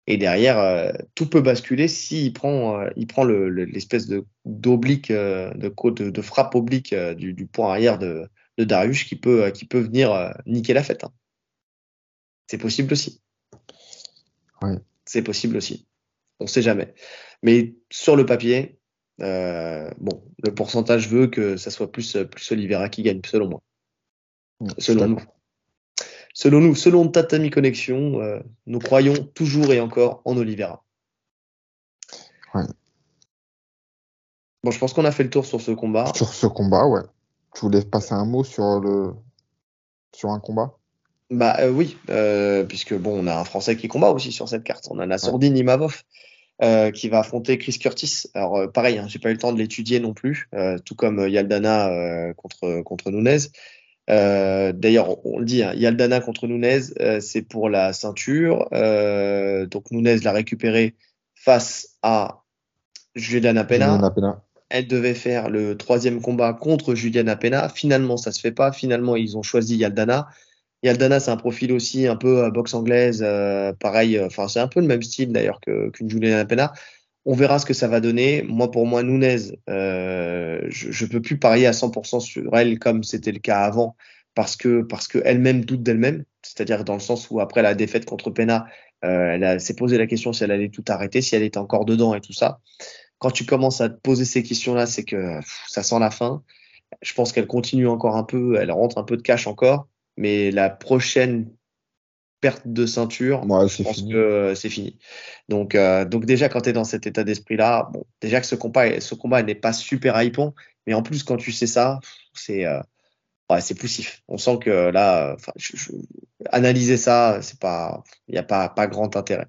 Et derrière, euh, tout peut basculer s'il prend, euh, il prend l'espèce de d'oblique, de, de, de, frappe oblique du, du, point arrière de, de Darius qui peut, qui peut venir niquer la fête. Hein. C'est possible aussi. Ouais. C'est possible aussi. On sait jamais. Mais sur le papier, euh, bon, le pourcentage veut que ça soit plus, plus Oliveira qui gagne, selon moi. selon nous. Selon nous, selon Tatami Connexion, euh, nous croyons toujours et encore en Oliveira. Ouais. Bon, je pense qu'on a fait le tour sur ce combat. Sur ce combat, ouais. Tu voulais passer un mot sur le sur un combat? Bah euh, oui, puisque bon, on a un Français qui combat aussi sur cette carte. On a Nassourdine Imavov. Euh, qui va affronter Chris Curtis. Alors euh, pareil, hein, j'ai pas eu le temps de l'étudier non plus, euh, tout comme Yaldana contre contre Nunez. D'ailleurs, on le dit, hein, Yaldana contre Nunez, c'est pour la ceinture. donc Nunez l'a récupéré face à Juliana Pena. Elle devait faire le troisième combat contre Juliana Pena. Finalement, ça se fait pas. Finalement, ils ont choisi Yaldana. Yaldana, c'est un profil aussi un peu euh, boxe anglaise, euh, pareil, euh, enfin c'est un peu le même style d'ailleurs qu'une Juliana Pena. On verra ce que ça va donner. Moi, pour moi, Nunez, je ne peux plus parier à 100% sur elle comme c'était le cas avant, parce que parce qu'elle-même doute d'elle-même, c'est-à-dire dans le sens où après la défaite contre Pena, elle s'est posé la question si elle allait tout arrêter, si elle était encore dedans et tout ça. Quand tu commences à te poser ces questions-là, c'est que ça sent la fin. Je pense qu'elle continue encore un peu, elle rentre un peu de cash encore mais la prochaine perte de ceinture, je pense que c'est fini. Donc, euh, donc déjà, quand tu es dans cet état d'esprit-là, bon, déjà que ce combat, ce combat n'est pas super hypant, mais en plus, quand tu sais ça, c'est euh, ouais, c'est poussif. On sent que là, analyser ça, c'est pas, il n'y a pas, pas grand intérêt.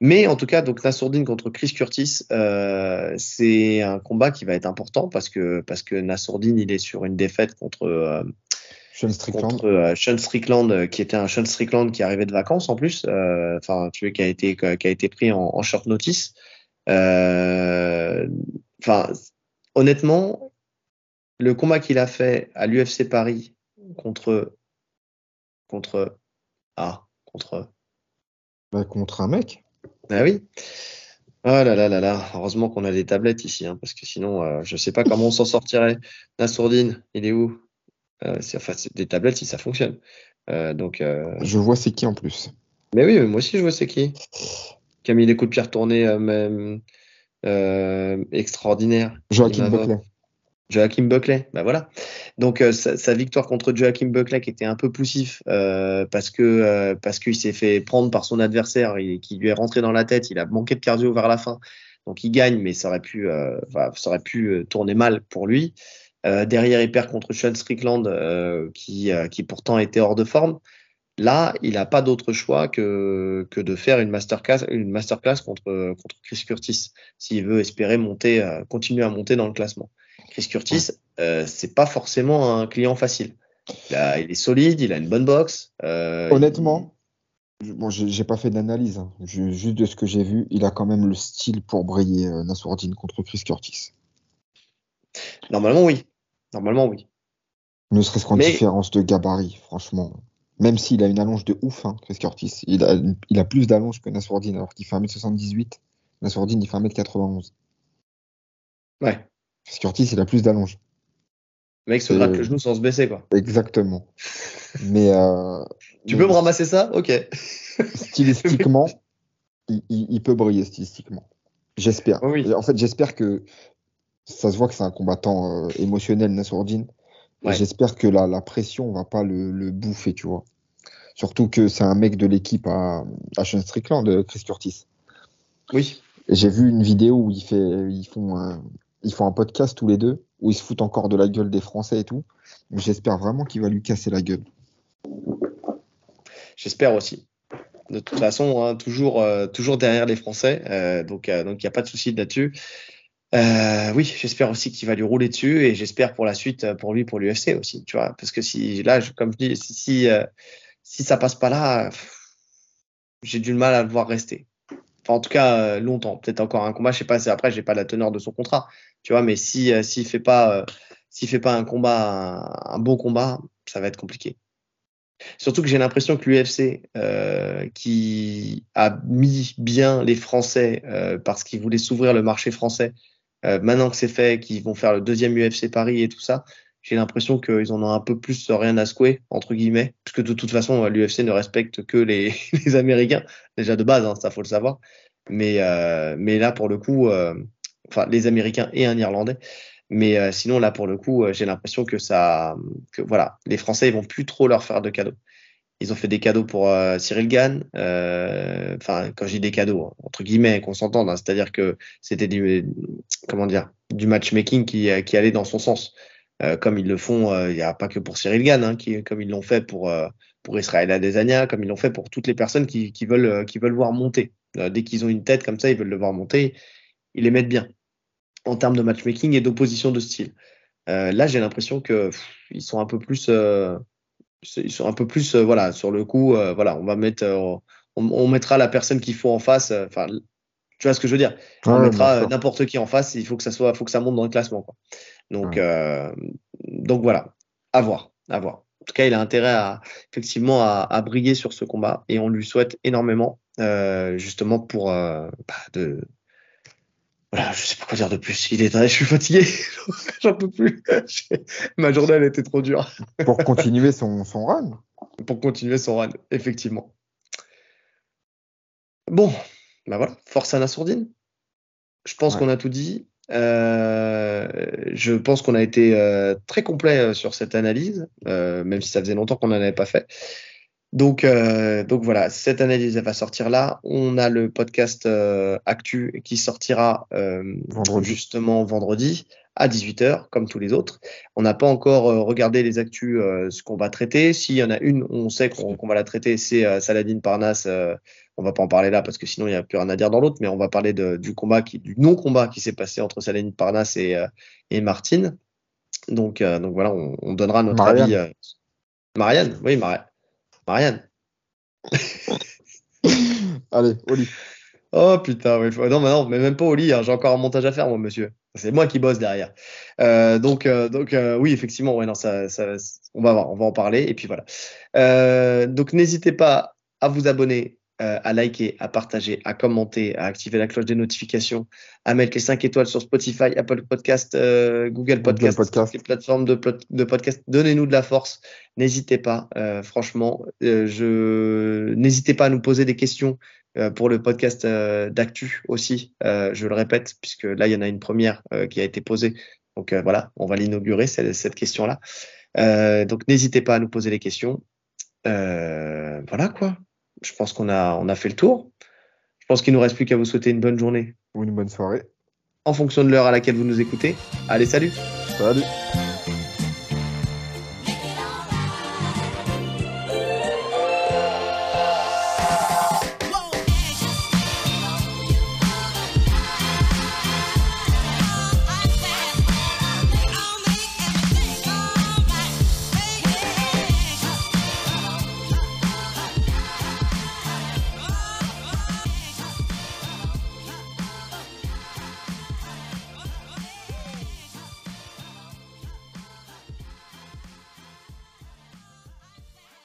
Mais en tout cas, donc Nassourdine contre Chris Curtis, euh, c'est un combat qui va être important parce que parce que Nassourdine, il est sur une défaite contre euh, sean Strickland. Contre euh, Sean Strickland, euh, qui était un Sean Strickland qui arrivait de vacances en plus, euh, enfin, tu vois, qui a été, qui a été pris en, en short notice. Enfin, honnêtement, le combat qu'il a fait à l'UFC Paris contre, contre, ah, contre, bah, contre un mec. Ah oui. Oh là là là là, heureusement qu'on a des tablettes ici, hein, parce que sinon, euh, je sais pas comment on s'en sortirait. Nassourdine, il est où? Enfin, des tablettes si ça fonctionne. Euh, donc, euh, je vois c'est qui en plus. Mais oui, moi aussi je vois c'est qui. Qui a mis des coups de pierre tournés même extraordinaires. Joachim Buckley. Joachim Buckley, bah voilà. Donc sa, victoire contre Joachim Buckley qui était un peu poussif parce que parce qu'il s'est fait prendre par son adversaire et qui lui est rentré dans la tête, il a manqué de cardio vers la fin. Donc il gagne, mais ça aurait pu, ça aurait pu tourner mal pour lui. Euh, derrière, il perd contre Sean Strickland, euh, qui, euh, qui pourtant était hors de forme. Là, il n'a pas d'autre choix que, que de faire une masterclass, une masterclass contre, contre Chris Curtis, s'il veut espérer monter, continuer à monter dans le classement. Chris Curtis, c'est pas forcément un client facile. Il, il, est solide, il a une bonne boxe. Honnêtement, bon, j'ai pas fait d'analyse, hein. juste de ce que j'ai vu, il a quand même le style pour briller Nassourdine contre Chris Curtis. Normalement, oui. Normalement, oui. Ne serait-ce qu'en différence de gabarit, franchement. Même s'il a une allonge de ouf, hein, Chris Curtis. Il a, il a plus d'allonge que Nassourdine, alors qu'il fait 1m78. Nassourdine, il fait 1m91. Ouais. Chris Curtis, il a plus d'allonge. Le mec se gratte le genou sans se baisser, quoi. Exactement. Mais. Euh, tu peux me ramasser ça? Ok. stylistiquement, il, peut briller stylistiquement. J'espère. En fait, j'espère que ça se voit que c'est un combattant euh, émotionnel, Nassourdine. J'espère que la, la, pression va pas le, bouffer, tu vois. Surtout que c'est un mec de l'équipe à, à Sean Strickland, euh, Chris Curtis. Oui. J'ai vu une vidéo où il fait, ils font, un, ils font un podcast tous les deux, où ils se foutent encore de la gueule des Français et tout. J'espère vraiment qu'il va lui casser la gueule. J'espère aussi. De toute façon, hein, toujours, euh, toujours derrière les Français. Euh, donc, il n'y a pas de souci là-dessus. Euh, oui, j'espère aussi qu'il va lui rouler dessus et j'espère pour la suite, pour lui, pour l'UFC aussi, tu vois. Parce que si, là, comme je dis, si, si, si ça passe pas là, j'ai du mal à le voir rester. Enfin, en tout cas, longtemps. Peut-être encore un combat. Je sais pas. Après, j'ai pas la teneur de son contrat, tu vois. Mais si s'il fait pas, s'il fait pas un combat, un bon combat, ça va être compliqué. Surtout que j'ai l'impression que l'UFC, euh, qui a mis bien les Français euh, parce qu'ils voulaient s'ouvrir le marché français, euh, maintenant que c'est fait, qu'ils vont faire le deuxième UFC Paris et tout ça, j'ai l'impression qu'ils en ont un peu plus rien à secouer, entre guillemets, puisque de toute façon, l'UFC ne respecte que les, les, Américains, déjà de base, hein, ça faut le savoir. Mais, mais là, pour le coup, enfin, les Américains et un Irlandais. Mais euh, sinon, là, pour le coup, euh, j'ai l'impression que ça, que voilà, les Français, ils vont plus trop leur faire de cadeaux. Ils ont fait des cadeaux pour euh, Cyril Gann. Enfin, quand je dis des cadeaux, entre guillemets, qu'on s'entende, hein, c'est-à-dire que c'était du, comment dire, du matchmaking qui, qui allait dans son sens, comme ils le font. Il n'y a pas que pour Cyril Gann, hein, comme ils l'ont fait pour pour Israël Adesanya, comme ils l'ont fait pour toutes les personnes qui, veulent qui veulent voir monter. dès qu'ils ont une tête comme ça, ils veulent le voir monter. Ils les mettent bien en termes de matchmaking et d'opposition de style. Euh, là, j'ai l'impression que ils sont un peu plus, euh, ils sont un peu plus, euh, voilà, sur le coup, euh, voilà, on va mettre, on, on, mettra la personne qu'il faut en face. Enfin, tu vois ce que je veux dire? On mettra n'importe qui en face. Il faut que ça soit, faut que ça monte dans le classement. Quoi. Donc, donc voilà, à voir, à voir. En tout cas, il a intérêt à effectivement à, à briller sur ce combat et on lui souhaite énormément, justement pour bah, de voilà, je sais pas quoi dire de plus. Il est je suis fatigué, j'en peux plus. Ma journée elle était trop dure. Pour continuer son, son run. Pour continuer son run, effectivement. Bon, bah voilà, force à la sourdine. Je pense qu'on a tout dit. Euh, je pense qu'on a été euh, très complet euh, sur cette analyse, euh, même si ça faisait longtemps qu'on n'en avait pas fait. Donc, euh, donc voilà, cette analyse elle va sortir là. On a le podcast euh, Actu qui sortira euh, justement vendredi à 18h, comme tous les autres. On n'a pas encore regardé les actus, ce qu'on va traiter. S'il y en a une, on sait qu'on va la traiter, c'est Saladin Parnasse. on va pas en parler là parce que sinon il n'y a plus rien à dire dans l'autre, mais on va parler de, du combat, qui, du non-combat qui s'est passé entre Saladin Parnasse et, et Martine. Donc, donc voilà, on, on donnera notre avis. Marianne, oui, Marianne. Marianne. Allez, au lit. Oh putain, non, mais non, mais même pas au lit, hein. j'ai encore un montage à faire, moi, monsieur. C'est moi qui bosse derrière. Euh, donc, euh, donc euh, oui, effectivement, ouais, non, ça, ça, on va voir, on va en parler, et puis voilà. donc, n'hésitez pas à vous abonner euh, à liker, à partager, à commenter, à activer la cloche des notifications, à mettre les 5 étoiles sur Spotify, Apple Podcast, euh, Google Podcast, les plateformes de, de podcast. Donnez-nous de la force. N'hésitez pas, euh, franchement. je N'hésitez pas à nous poser des questions pour le podcast d'actu aussi. je le répète, puisque là, il y en a une première qui a été posée. Donc voilà, on va l'inaugurer, cette, cette question-là. donc n'hésitez pas à nous poser les questions. voilà quoi je pense qu'on a, on a fait le tour. Je pense qu'il nous reste plus qu'à vous souhaiter une bonne journée. Ou une bonne soirée. En fonction de l'heure à laquelle vous nous écoutez. Allez, salut. Salut.